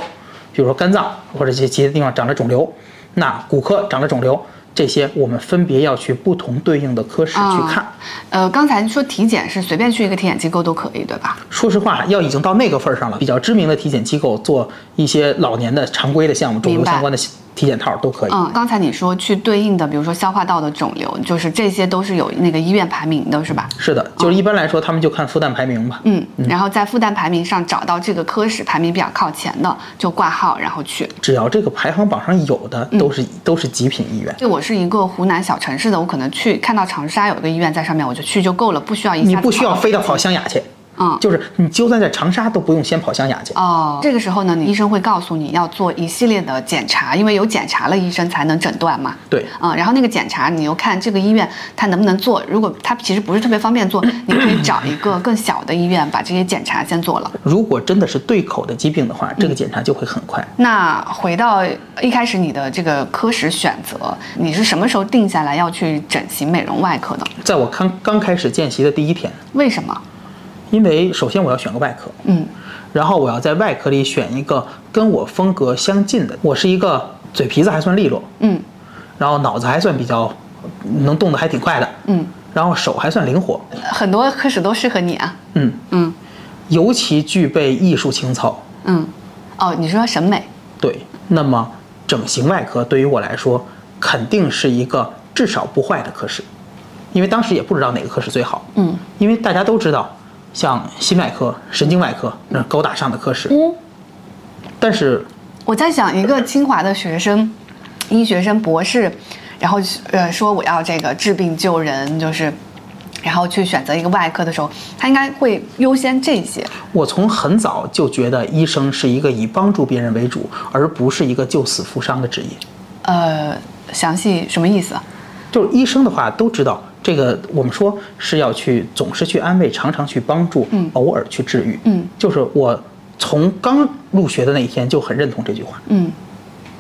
比如说肝脏或者这些其他地方长了肿瘤，那骨科长了肿瘤，这些我们分别要去不同对应的科室去看。呃，刚才说体检是随便去一个体检机构都可以，对吧？说实话，要已经到那个份儿上了，比较知名的体检机构做一些老年的常规的项目，肿瘤相关的体检套都可以。嗯，刚才你说去对应的，比如说消化道的肿瘤，就是这些都是有那个医院排名的，是吧？是的，就是一般来说，他们就看复旦排名吧。嗯，然后在复旦排名上找到这个科室排名比较靠前的，就挂号然后去。只要这个排行榜上有的，都是都是极品医院。对我是一个湖南小城市的，我可能去看到长沙有一个医院在上面，我就去就够了，不需要一你不需要非得跑湘雅去，嗯就是你就算在长沙都不用先跑湘雅去。哦，这个时候呢，你医生会告诉你要做一系列的检查，因为有检查了，医生才能诊断嘛。对，嗯，然后那个检查你又看这个医院它能不能做，如果它其实不是特别方便做，你可以找一个更小的医院把这些检查先做了。如果真的是对口的疾病的话，这个检查就会很快。那回到一开始你的这个科室选择，你是什么时候定下来要去整形美容外科的？在我刚刚开始见习的第一天，为什么？因为首先我要选个外科，嗯然后我要在外科里选一个跟我风格相近的。我是一个嘴皮子还算利落，嗯然后脑子还算比较能动得还挺快的，嗯，然后手还算灵活，很多科室都适合你啊。嗯，嗯尤其具备艺术情操。嗯，哦，你说审美，对，那么整形外科对于我来说，肯定是一个至少不坏的科室，因为当时也不知道哪个科室最好。嗯因为大家都知道，像心外科、神经外科那高大上的科室，嗯。但是我在想，一个清华的学生，医学生、博士，然后呃说我要这个治病救人，就是，然后去选择一个外科的时候，他应该会优先这些。我从很早就觉得医生是一个以帮助别人为主，而不是一个救死扶伤的职业。呃，详细什么意思？就是医生的话都知道，这个我们说是要去总是去安慰，常常去帮助，嗯偶尔去治愈。嗯，就是我从刚入学的那一天就很认同这句话。嗯，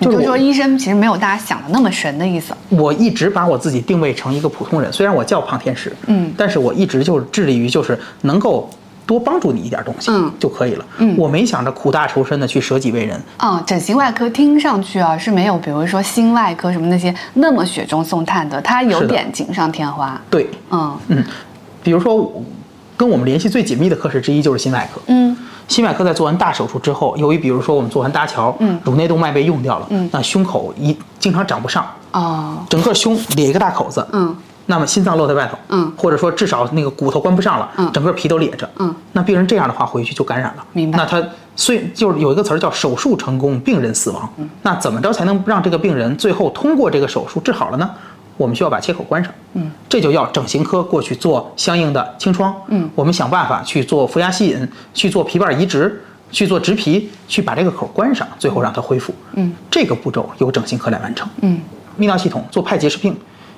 就是说医生其实没有大家想的那么神的意思。我一直把我自己定位成一个普通人，虽然我叫胖天使，嗯但是我一直就是致力于就是能够多帮助你一点东西，嗯。就可以了。嗯。我没想着苦大仇深的去舍己为人。啊、整形外科听上去啊是没有，比如说心外科什么那些那么雪中送炭的，它有点锦上添花。对，嗯。嗯，比如说我跟我们联系最紧密的科室之一就是心外科。嗯。心外科在做完大手术之后，由于比如说我们做完搭桥，嗯。颅内动脉被用掉了，嗯。那胸口一经常长不上，哦。整个胸裂一个大口子，嗯那么心脏露在外头，嗯。或者说至少那个骨头关不上了，嗯。整个皮都裂着，嗯，那病人这样的话回去就感染了，明白。那他虽就是有一个词儿叫手术成功，病人死亡，嗯。那怎么着才能让这个病人最后通过这个手术治好了呢？我们需要把切口关上，嗯，这就要整形科过去做相应的清创，嗯。我们想办法去做负压吸引，去做皮瓣移植，去做植皮，去把这个口关上，最后让它恢复，嗯，这个步骤由整形科来完成，嗯。泌尿系统做派结石病，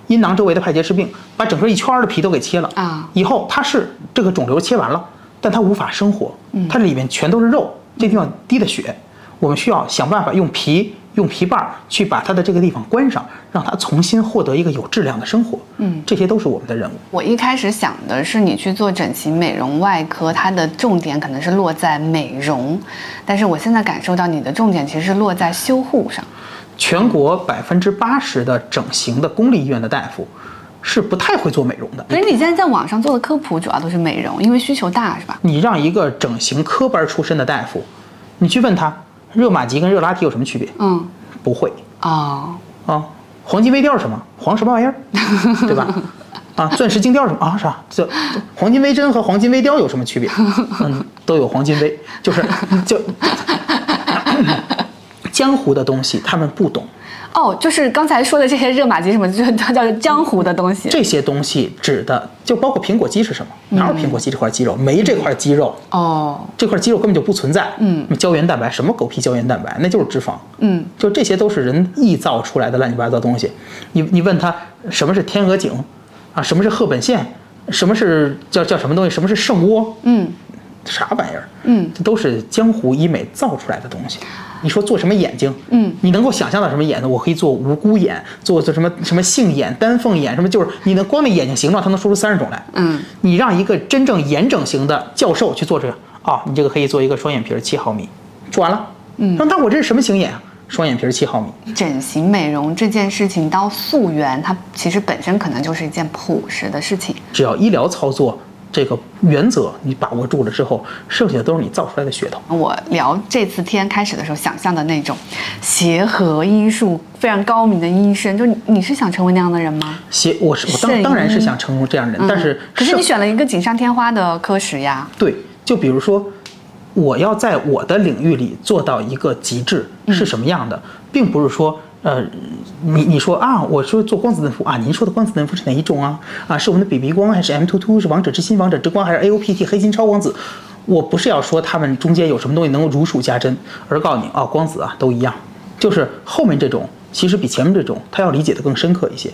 阴囊周围的派结石病，把整个一圈儿的皮都给切了啊以后它是这个肿瘤切完了，但它无法生活，它这里面全都是肉，这地方滴的血，我们需要想办法用皮用皮瓣儿去把它的这个地方关上，让它重新获得一个有质量的生活，嗯这些都是我们的任务。我一开始想的是，你去做整形美容外科，它的重点可能是落在美容，但是我现在感受到你的重点其实是落在修护上。全国百分之八十的整形的公立医院的大夫是不太会做美容的。所以你现在在网上做的科普主要都是美容，因为需求大，是吧？你让一个整形科班出身的大夫，你去问他热玛吉跟热拉提有什么区别？嗯，不会哦，啊。黄金微雕是什么？黄什么玩意儿？对吧？啊，钻石精雕是什么啊？啥？这这黄金微针和黄金微雕有什么区别？嗯，都有黄金微，就是就江湖的东西他们不懂。哦，就是刚才说的这些热玛吉什么，就是它叫江湖的东西。这些东西指的就包括苹果肌是什么？哪有苹果肌这块肌肉？没这块肌肉，哦，这块肌肉根本就不存在。嗯，胶原蛋白什么狗屁胶原蛋白，那就是脂肪。嗯，就这些都是人臆造出来的乱七八糟东西。你你问他什么是天鹅颈啊？什么是赫本线？什么是叫叫什么东西？什么是圣窝？嗯啥玩意儿？嗯这都是江湖医美造出来的东西。你说做什么眼睛？嗯你能够想象到什么眼呢？我可以做无辜眼，做做什么什么杏眼、丹凤眼，什么就是你能光那眼睛形状，它能说出三十种来。嗯，你让一个真正眼整形的教授去做这个啊、你这个可以做一个双眼皮儿七毫米，做完了。嗯那那我这是什么型眼啊？双眼皮七毫米。整形美容这件事情到溯源，它其实本身可能就是一件朴实的事情。只要医疗操作这个原则你把握住了之后，剩下的都是你造出来的噱头。我聊这次天开始的时候想象的那种协和医术非常高明的医生，就你你是想成为那样的人吗？协我是我当当然是想成为这样的人，但是嗯可是你选了一个锦上添花的科室呀。对，就比如说，我要在我的领域里做到一个极致是什么样的，并不是说，呃，你你说啊，我说做光子嫩肤啊，您说的光子嫩肤是哪一种啊？啊，是我们的 BB 光还是 M 2 2是王者之心、王者之光还是 AOPT 黑金超光子？我不是要说他们中间有什么东西能够如数家珍，而告诉你啊，光子啊都一样，就是后面这种其实比前面这种他要理解的更深刻一些。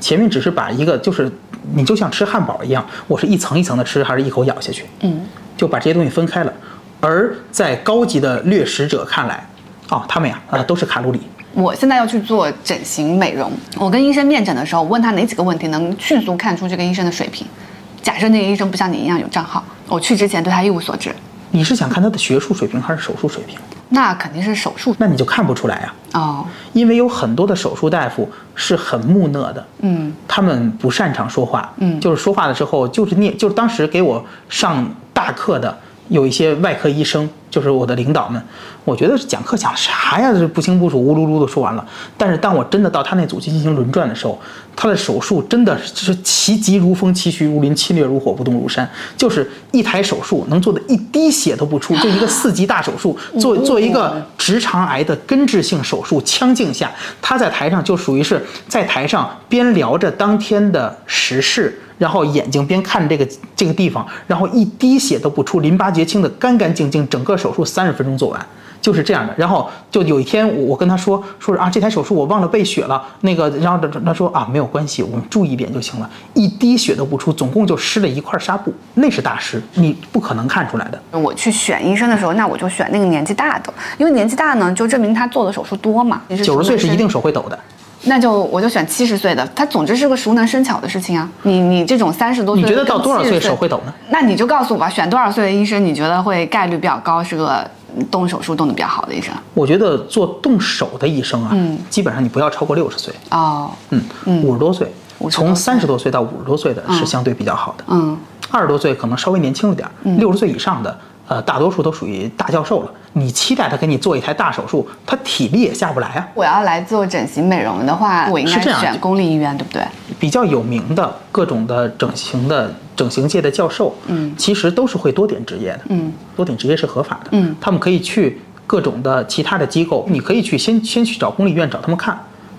前面只是把一个就是你就像吃汉堡一样，我是一层一层的吃，还是一口咬下去？嗯，就把这些东西分开了。而在高级的掠食者看来，啊，他们呀啊、都是卡路里。我现在要去做整形美容，我跟医生面诊的时候，我问他哪几个问题能迅速看出这个医生的水平。假设那个医生不像你一样有账号，我去之前对他一无所知，你是想看他的学术水平还是手术水平？那肯定是手术。那你就看不出来呀、哦，因为有很多的手术大夫是很木讷的，嗯，他们不擅长说话，嗯。就是说话的时候就是念，就是当时给我上大课的有一些外科医生，就是我的领导们，我觉得讲课讲啥呀，这不清不楚，呜噜噜的说完了。但是当我真的到他那组去进行轮转的时候，他的手术真的是其疾如风，其徐如林，侵略如火，不动如山，就是一台手术能做的一滴血都不出，就一个 四级大手术，做做一个直肠癌的根治性手术，腔镜下，他在台上就属于是在台上边聊着当天的时事。然后眼睛边看这个这个地方，然后一滴血都不出，淋巴结清的干干净净，整个手术三十分钟做完，就是这样的。然后就有一天我我跟他说说是啊这台手术我忘了备血了，那个然后他他说啊没有关系，我们注意一点就行了，一滴血都不出，总共就湿了一块纱布，那是大师，你不可能看出来的。我去选医生的时候，那我就选那个年纪大的，因为年纪大呢，就证明他做的手术多嘛。九十岁是一定手会抖的，那就我就选七十岁的，他总之是个熟能生巧的事情啊。你你这种三十多岁，你觉得到多少岁手会抖呢？那你就告诉我吧，选多少岁的医生，你觉得会概率比较高，是个动手术动的比较好的医生？我觉得做动手的医生啊，嗯基本上你不要超过六十岁，哦，嗯，五十多岁，50多从三十多岁到五十多岁的是相对比较好的。嗯，二十多岁可能稍微年轻一点儿，六十岁以上的，呃，大多数都属于大教授了。你期待他给你做一台大手术，他体力也下不来啊。我要来做整形美容的话，我应该选公立医院，对不对？比较有名的各种的整形的整形界的教授，嗯其实都是会多点执业的，嗯，多点执业是合法的，嗯他们可以去各种的其他的机构，你可以去先先去找公立医院找他们看。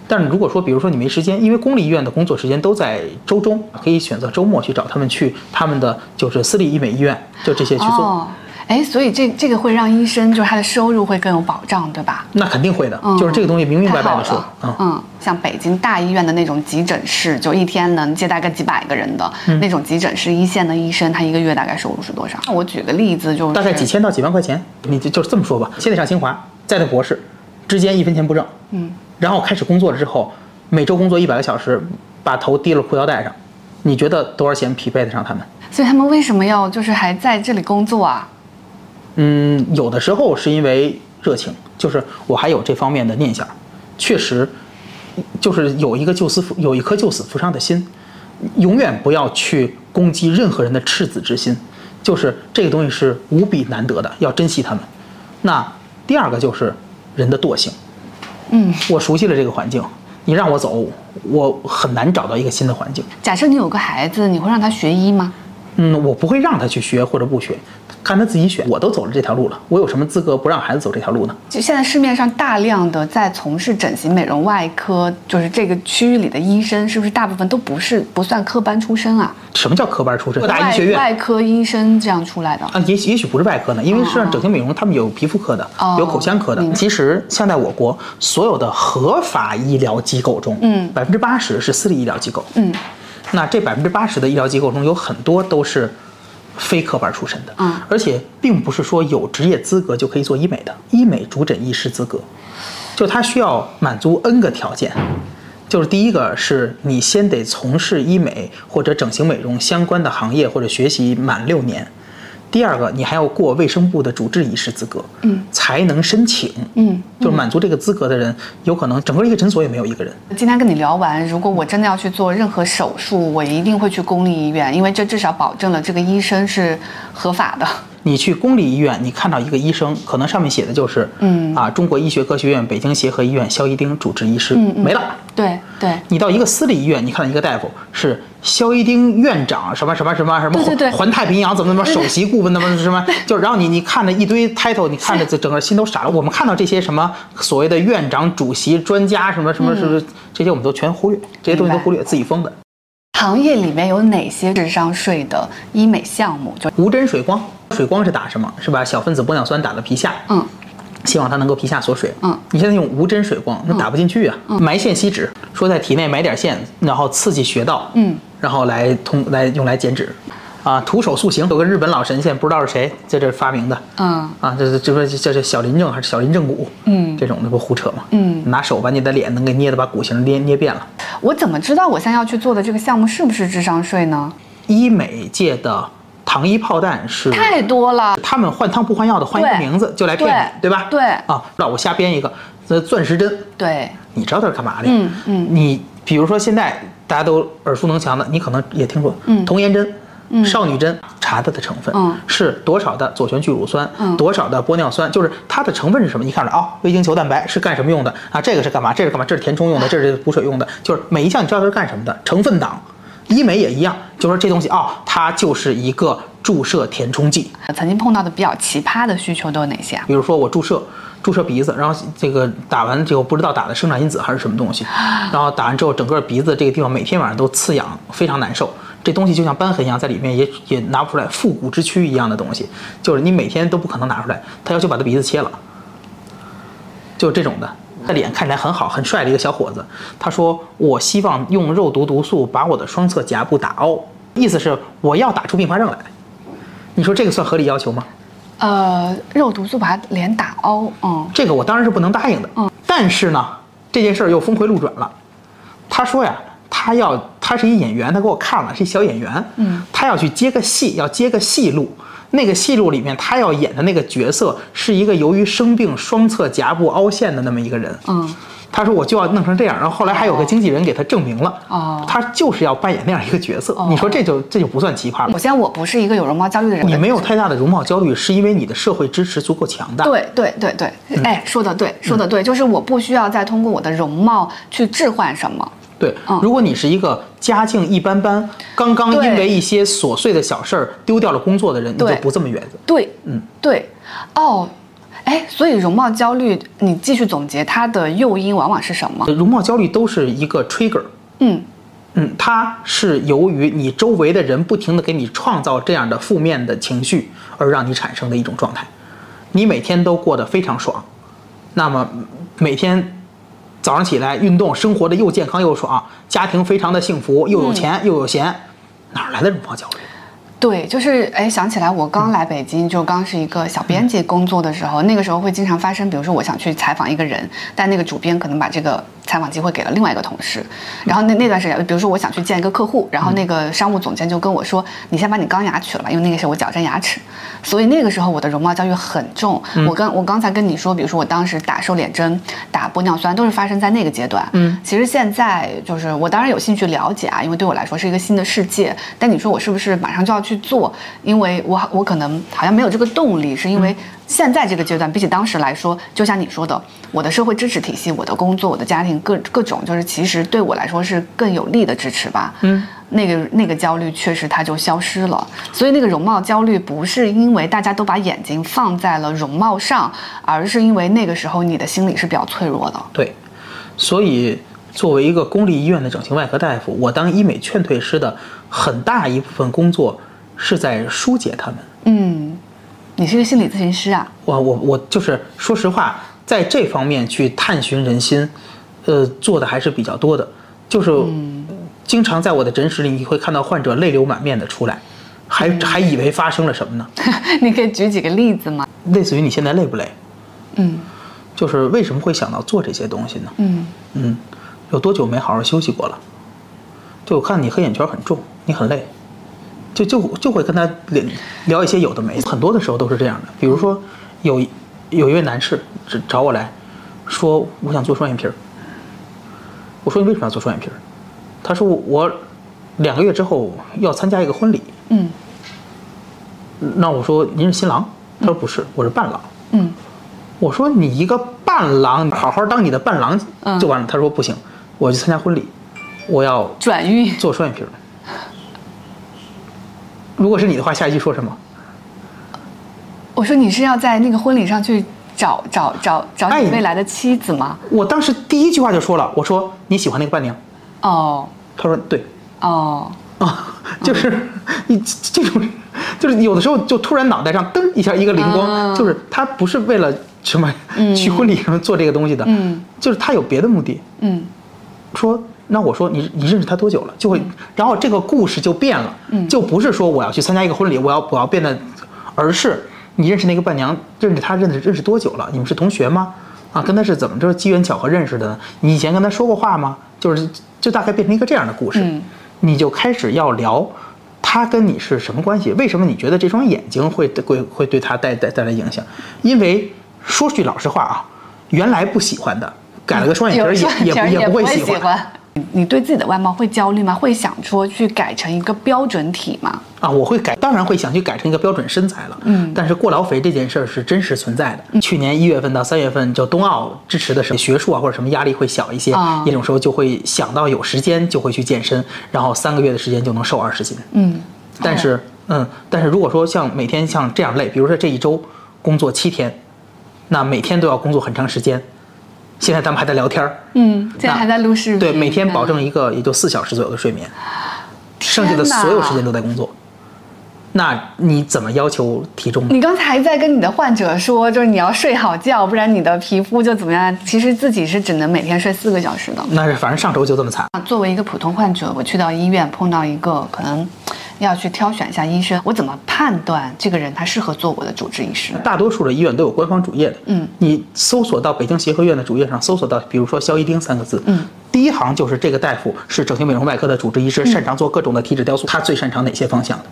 但是如果说，比如说你没时间，因为公立医院的工作时间都在周中，可以选择周末去找他们去他们的就是私立医美医院，就这些去做。哦，哎，所以这这个会让医生就是他的收入会更有保障，对吧？那肯定会的，嗯就是这个东西明明白白的说嗯，嗯，像北京大医院的那种急诊室，就一天能接待个几百个人的、嗯那种急诊室，一线的医生，他一个月大概收入是多少？那我举个例子，就是大概几千到几万块钱，你就就是这么说吧。现在上清华，再到博士，之间一分钱不挣，嗯，然后开始工作了之后，每周工作一百个小时，把头低了裤腰带上，你觉得多少钱匹配得上他们？所以他们为什么要就是还在这里工作啊？嗯，有的时候是因为热情，就是我还有这方面的念想，确实，就是有一个救死扶有一颗救死扶伤的心，永远不要去攻击任何人的赤子之心，就是这个东西是无比难得的，要珍惜他们。那第二个就是人的惰性，嗯，我熟悉了这个环境，你让我走，我很难找到一个新的环境。假设你有个孩子，你会让他学医吗？嗯，我不会让他去学或者不学，看他自己选。我都走了这条路了，我有什么资格不让孩子走这条路呢？就现在市面上大量的在从事整形美容外科，就是这个区域里的医生，是不是大部分都不是不算科班出身啊？什么叫科班出身？大医学院外科医生这样出来的。啊，也许也许不是外科呢，因为实际上整形美容他们有皮肤科的，哦有口腔科的其实现在我国所有的合法医疗机构中，嗯百分之八十是私立医疗机构。嗯，那这百分之八十的医疗机构中有很多都是非科班出身的，嗯而且并不是说有职业资格就可以做医美的，医美主诊医师资格，就他需要满足 N 个条件。就是第一个是你先得从事医美或者整形美容相关的行业或者学习满六年，第二个，你还要过卫生部的主治医师资格，嗯，才能申请，嗯，就是满足这个资格的人，有可能整个一个诊所也没有一个人。今天跟你聊完，如果我真的要去做任何手术，我一定会去公立医院，因为这至少保证了这个医生是合法的。你去公立医院，你看到一个医生，可能上面写的就是，嗯。啊，中国医学科学院北京协和医院肖一丁主治医师，嗯嗯。没了。对对，你到一个私立医院，你看到一个大夫是肖一丁院长什么什么什么什么对对对环太平洋怎么怎么首席顾问怎么什么，就是然后你你看着一堆 title，你看着这整个心都傻了。我们看到这些什么所谓的院长、主席、专家什么什么什么这些我们都全忽略，这些东西都忽略，自己封的。行业里面有哪些智商税的医美项目？就无针水光，水光是打什么？是把小分子玻尿酸打到皮下，嗯，希望它能够皮下锁水。嗯，你现在用无针水光，那打不进去啊。埋线吸脂，说在体内埋点线，然后刺激穴道，嗯，然后来通来用来减脂。啊，徒手塑形，有个日本老神仙，不知道是谁在这发明的。嗯啊，这是这说叫这小林正还是小林正骨？嗯这种那不胡扯吗？嗯，拿手把你的脸能给捏的把骨形捏捏变了。我怎么知道我现在要去做的这个项目是不是智商税呢？医美界的糖衣炮弹是太多了。他们换汤不换药的换一个名字就来骗你，对吧？对啊，那我瞎编一个，呃，钻石针，对，你知道它是干嘛的？嗯嗯你比如说现在大家都耳熟能详的，你可能也听说，嗯童颜针。少女针查它的成分，嗯是多少的左旋聚乳酸，嗯多少的玻尿酸，就是它的成分是什么？你看着啊，微晶球蛋白是干什么用的啊？这个是干嘛？这是干嘛？这是填充用的，这是补水用的，就是每一项你知道它是干什么的，成分党。医美也一样，就说这东西啊、它就是一个注射填充剂，曾经碰到的比较奇葩的需求都有哪些啊？比如说我注射注射鼻子，然后这个打完之后不知道打的生长因子还是什么东西，然后打完之后整个鼻子这个地方每天晚上都刺痒，非常难受。这东西就像瘢痕一样，在里面也也拿不出来，复古之躯一样的东西，就是你每天都不可能拿出来。他要求把他鼻子切了，就是这种的。他脸看起来很好很帅的一个小伙子，他说：“我希望用肉毒毒素把我的双侧颊部打凹，意思是我要打出并发症来。”你说这个算合理要求吗？呃，肉毒素把脸打凹，嗯这个我当然是不能答应的。嗯，但是呢，这件事儿又峰回路转了。他说呀，他要他是一演员，他给我看了，是一小演员。嗯，他要去接个戏，要接个戏路。那个戏路里面，他要演的那个角色是一个由于生病双侧颊部凹陷的那么一个人。嗯，他说我就要弄成这样，然后后来还有个经纪人给他证明了，哦他就是要扮演那样一个角色。你说这就这就不算奇葩了首。先我不是一个有容貌焦虑的人，你没有太大的容貌焦虑，是因为你的社会支持足够强大。对对对对，哎，说的对，说的对，就是我不需要再通过我的容貌去置换什么。对嗯，如果你是一个家境一般般，刚刚因为一些琐碎的小事儿丢掉了工作的人，你就不这么原则。对，嗯，对，哦，哎，所以容貌焦虑，你继续总结它的诱因往往是什么？容貌焦虑都是一个 trigger，嗯。嗯，它是由于你周围的人不停的给你创造这样的负面的情绪，而让你产生的一种状态。你每天都过得非常爽，那么每天早上起来运动，生活的又健康又爽，家庭非常的幸福，又有钱又有闲，哪来的容貌焦虑？对，就是哎，想起来我刚来北京，就刚是一个小编辑工作的时候，那个时候会经常发生，比如说我想去采访一个人，但那个主编可能把这个采访机会给了另外一个同事，然后那那段时间，比如说我想去见一个客户，然后那个商务总监就跟我说，你先把你钢牙取了吧，因为那个是我矫正牙齿，所以那个时候我的容貌焦虑很重。我刚我刚才跟你说，比如说我当时打瘦脸针、打玻尿酸，都是发生在那个阶段。嗯，其实现在就是我当然有兴趣了解啊，因为对我来说是一个新的世界。但你说我是不是马上就要去做？因为我我可能好像没有这个动力，是因为现在这个阶段比起当时来说，就像你说的，我的社会支持体系、我的工作、我的家庭各各种，就是其实对我来说是更有利的支持吧。嗯，那个那个焦虑确实它就消失了。所以那个容貌焦虑不是因为大家都把眼睛放在了容貌上，而是因为那个时候你的心理是比较脆弱的。对，所以作为一个公立医院的整形外科大夫，我当医美劝退师的很大一部分工作是在疏解他们。嗯，你是一个心理咨询师啊？我我我就是说实话，在这方面去探寻人心，呃，做的还是比较多的。就是经常在我的诊室里，你会看到患者泪流满面的出来，还还以为发生了什么呢？你可以举几个例子吗？类似于你现在累不累？嗯就是为什么会想到做这些东西呢？嗯嗯，有多久没好好休息过了？对，我看你黑眼圈很重，你很累。就就就会跟他聊聊一些有的没的，很多的时候都是这样的。比如说有有一位男士找找我来说，我想做双眼皮儿。我说你为什么要做双眼皮儿？他说我两个月之后要参加一个婚礼。嗯那我说您是新郎？他说不是，我是伴郎。嗯我说你一个伴郎，好好当你的伴郎嗯就完了。他说不行，我去参加婚礼，我要转运。做双眼皮儿。如果是你的话，下一句说什么？我说你是要在那个婚礼上去找找找找哎你未来的妻子吗？我当时第一句话就说了，我说你喜欢那个伴娘？哦他说对哦，啊，就是你这种，就是有的时候就突然脑袋上噔一下一个灵光，啊就是他不是为了什么去婚礼上做这个东西的，嗯就是他有别的目的。嗯说，那我说你你认识他多久了？就会，然后这个故事就变了，嗯就不是说我要去参加一个婚礼，我要我要变得，而是你认识那个伴娘，认识她认识认识多久了？你们是同学吗？啊，跟他是怎么着机缘巧合认识的呢？你以前跟他说过话吗？就是就大概变成一个这样的故事，嗯你就开始要聊。他跟你是什么关系？为什么你觉得这双眼睛会会会对他带带带来影响？因为说句老实话啊，原来不喜欢的，改了个双眼皮儿也也不会喜欢。欢。你对自己的外貌会焦虑吗？会想说去改成一个标准体吗？啊，我会改，当然会想去改成一个标准身材了。嗯但是过劳肥这件事儿是真实存在的。去年一月份到三月份，就冬奥支持的时候，学术啊或者什么压力会小一些，啊那种时候就会想到有时间就会去健身，然后三个月的时间就能瘦二十斤。嗯，但是，嗯，但是如果说像每天像这样累，比如说这一周工作七天，那每天都要工作很长时间。现在咱们还在聊天儿，嗯，现在还在录视频。对，每天保证嗯一个也就四小时左右的睡眠，剩下的所有时间都在工作。那你怎么要求体重？你刚才在跟你的患者说，就是你要睡好觉，不然你的皮肤就怎么样。其实自己是只能每天睡四个小时的。那是反正上周就这么惨。作为一个普通患者，我去到医院碰到一个可能要去挑选一下医生，我怎么判断这个人他适合做我的主治医师？大多数的医院都有官方主页的，嗯，你搜索到北京协和医院的主页上，搜索到比如说肖一丁三个字，嗯，第一行就是这个大夫是整形美容外科的主治医师，擅长做各种的体脂雕塑，他最擅长哪些方向的？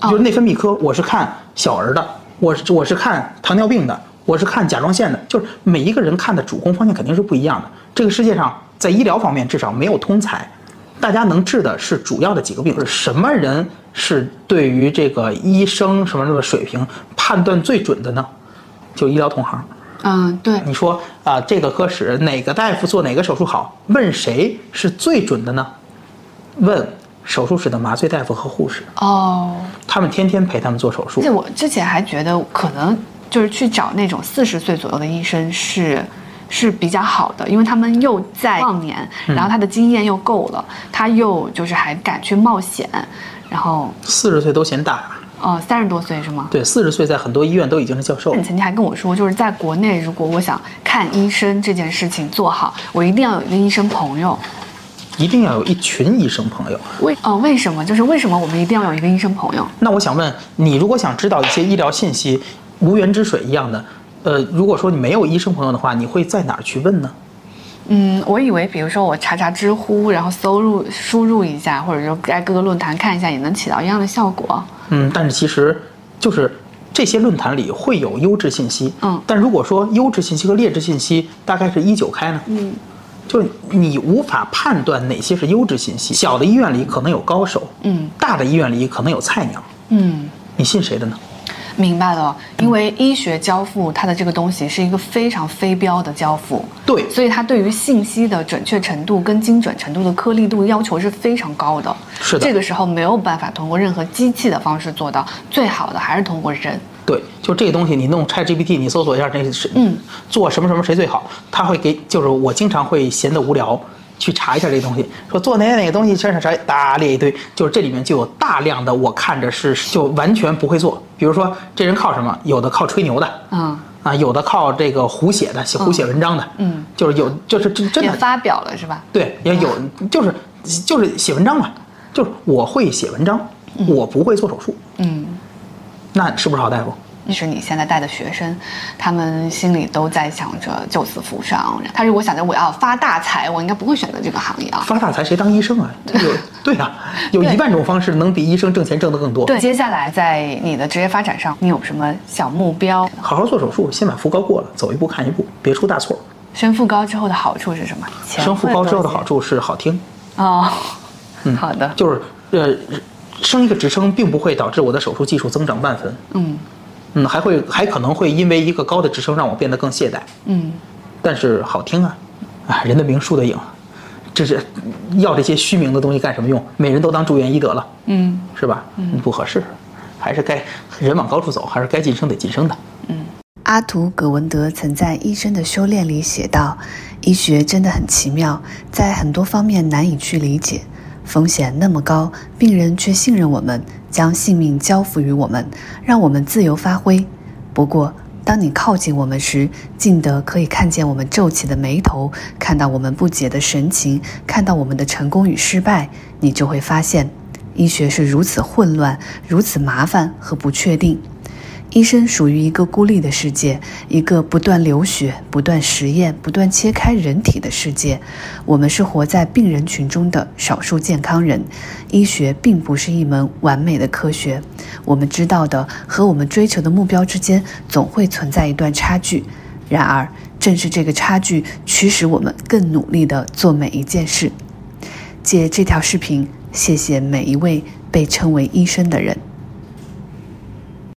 哦就是内分泌科，我是看小儿的，我是我是看糖尿病的，我是看甲状腺的，就是每一个人看的主攻方向肯定是不一样的。这个世界上在医疗方面至少没有通才，大家能治的是主要的几个病。什么人是对于这个医生什么什么水平判断最准的呢？就医疗同行。嗯，对，你说啊、这个科室哪个大夫做哪个手术好？问谁是最准的呢？问手术室的麻醉大夫和护士，哦。他们天天陪他们做手术而且。我之前还觉得可能就是去找那种四十岁左右的医生是是比较好的，因为他们又在壮年，然后他的经验又够了，他又就是还敢去冒险，然后四十岁都嫌大，哦三十多岁是吗？对，四十岁在很多医院都已经是教授了。你曾经还跟我说，就是在国内，如果我想看医生这件事情做好，我一定要有一个医生朋友。一定要有一群医生朋友。为哦为什么？就是为什么我们一定要有一个医生朋友？那我想问你，如果想知道一些医疗信息，无源之水一样的，呃，如果说你没有医生朋友的话，你会在哪儿去问呢？嗯，我以为比如说我查查知乎，然后搜入输入一下，或者说在各个论坛看一下，也能起到一样的效果。嗯，但是其实就是这些论坛里会有优质信息，嗯但如果说优质信息和劣质信息大概是一九开呢，嗯，就是你无法判断哪些是优质信息。小的医院里可能有高手，嗯大的医院里可能有菜鸟，嗯，你信谁的呢？明白了。因为医学交付它的这个东西是一个非常非标的交付，对，所以它对于信息的准确程度跟精准程度的颗粒度要求是非常高的。是的这个时候没有办法通过任何机器的方式做到，最好的还是通过人。对，就这个东西，你弄 ChatGPT，你搜索一下这是嗯做什么什么谁最好，他会给，就是我经常会闲得无聊。去查一下这东西，说做哪哪个东西，啥啥啥，大列一堆，就是这里面就有大量的我看着是就完全不会做。比如说这人靠什么，有的靠吹牛的，嗯，啊，有的靠这个胡写的，写胡写文章的，嗯，就是有，就是真真的发表了是吧？对，也有，就是就是写文章嘛，就是我会写文章，我不会做手术，嗯，那是不是好大夫？是你现在带的学生，他们心里都在想着救死扶伤。他如果想着我要发大财，我应该不会选择这个行业啊。发大财谁当医生啊？有对啊，有一万种方式能比医生挣钱挣得更多。对，接下来在你的职业发展上，你有什么小目标？好好做手术，先把副高过了，走一步看一步，别出大错。升副高之后的好处是什么？升副高之后的好处是好听。哦，嗯，好的，就是呃，升一个职称并不会导致我的手术技术增长半分。嗯。嗯，还会还可能会因为一个高的职称让我变得更懈怠。嗯，但是好听啊，啊，人的名树的影，这是要这些虚名的东西干什么用？每人都当住院医得了，嗯，是吧？嗯，不合适，还是该人往高处走，还是该晋升得晋升的。嗯，阿图·葛文德曾在《医生的修炼》里写道：“医学真的很奇妙，在很多方面难以去理解。”风险那么高，病人却信任我们，将性命交付于我们，让我们自由发挥。不过，当你靠近我们时，近得可以看见我们皱起的眉头，看到我们不解的神情，看到我们的成功与失败，你就会发现，医学是如此混乱，如此麻烦和不确定。医生属于一个孤立的世界，一个不断流血、不断实验、不断切开人体的世界。我们是活在病人群中的少数健康人。医学并不是一门完美的科学，我们知道的和我们追求的目标之间总会存在一段差距。然而，正是这个差距驱使我们更努力地做每一件事。借这条视频，谢谢每一位被称为医生的人。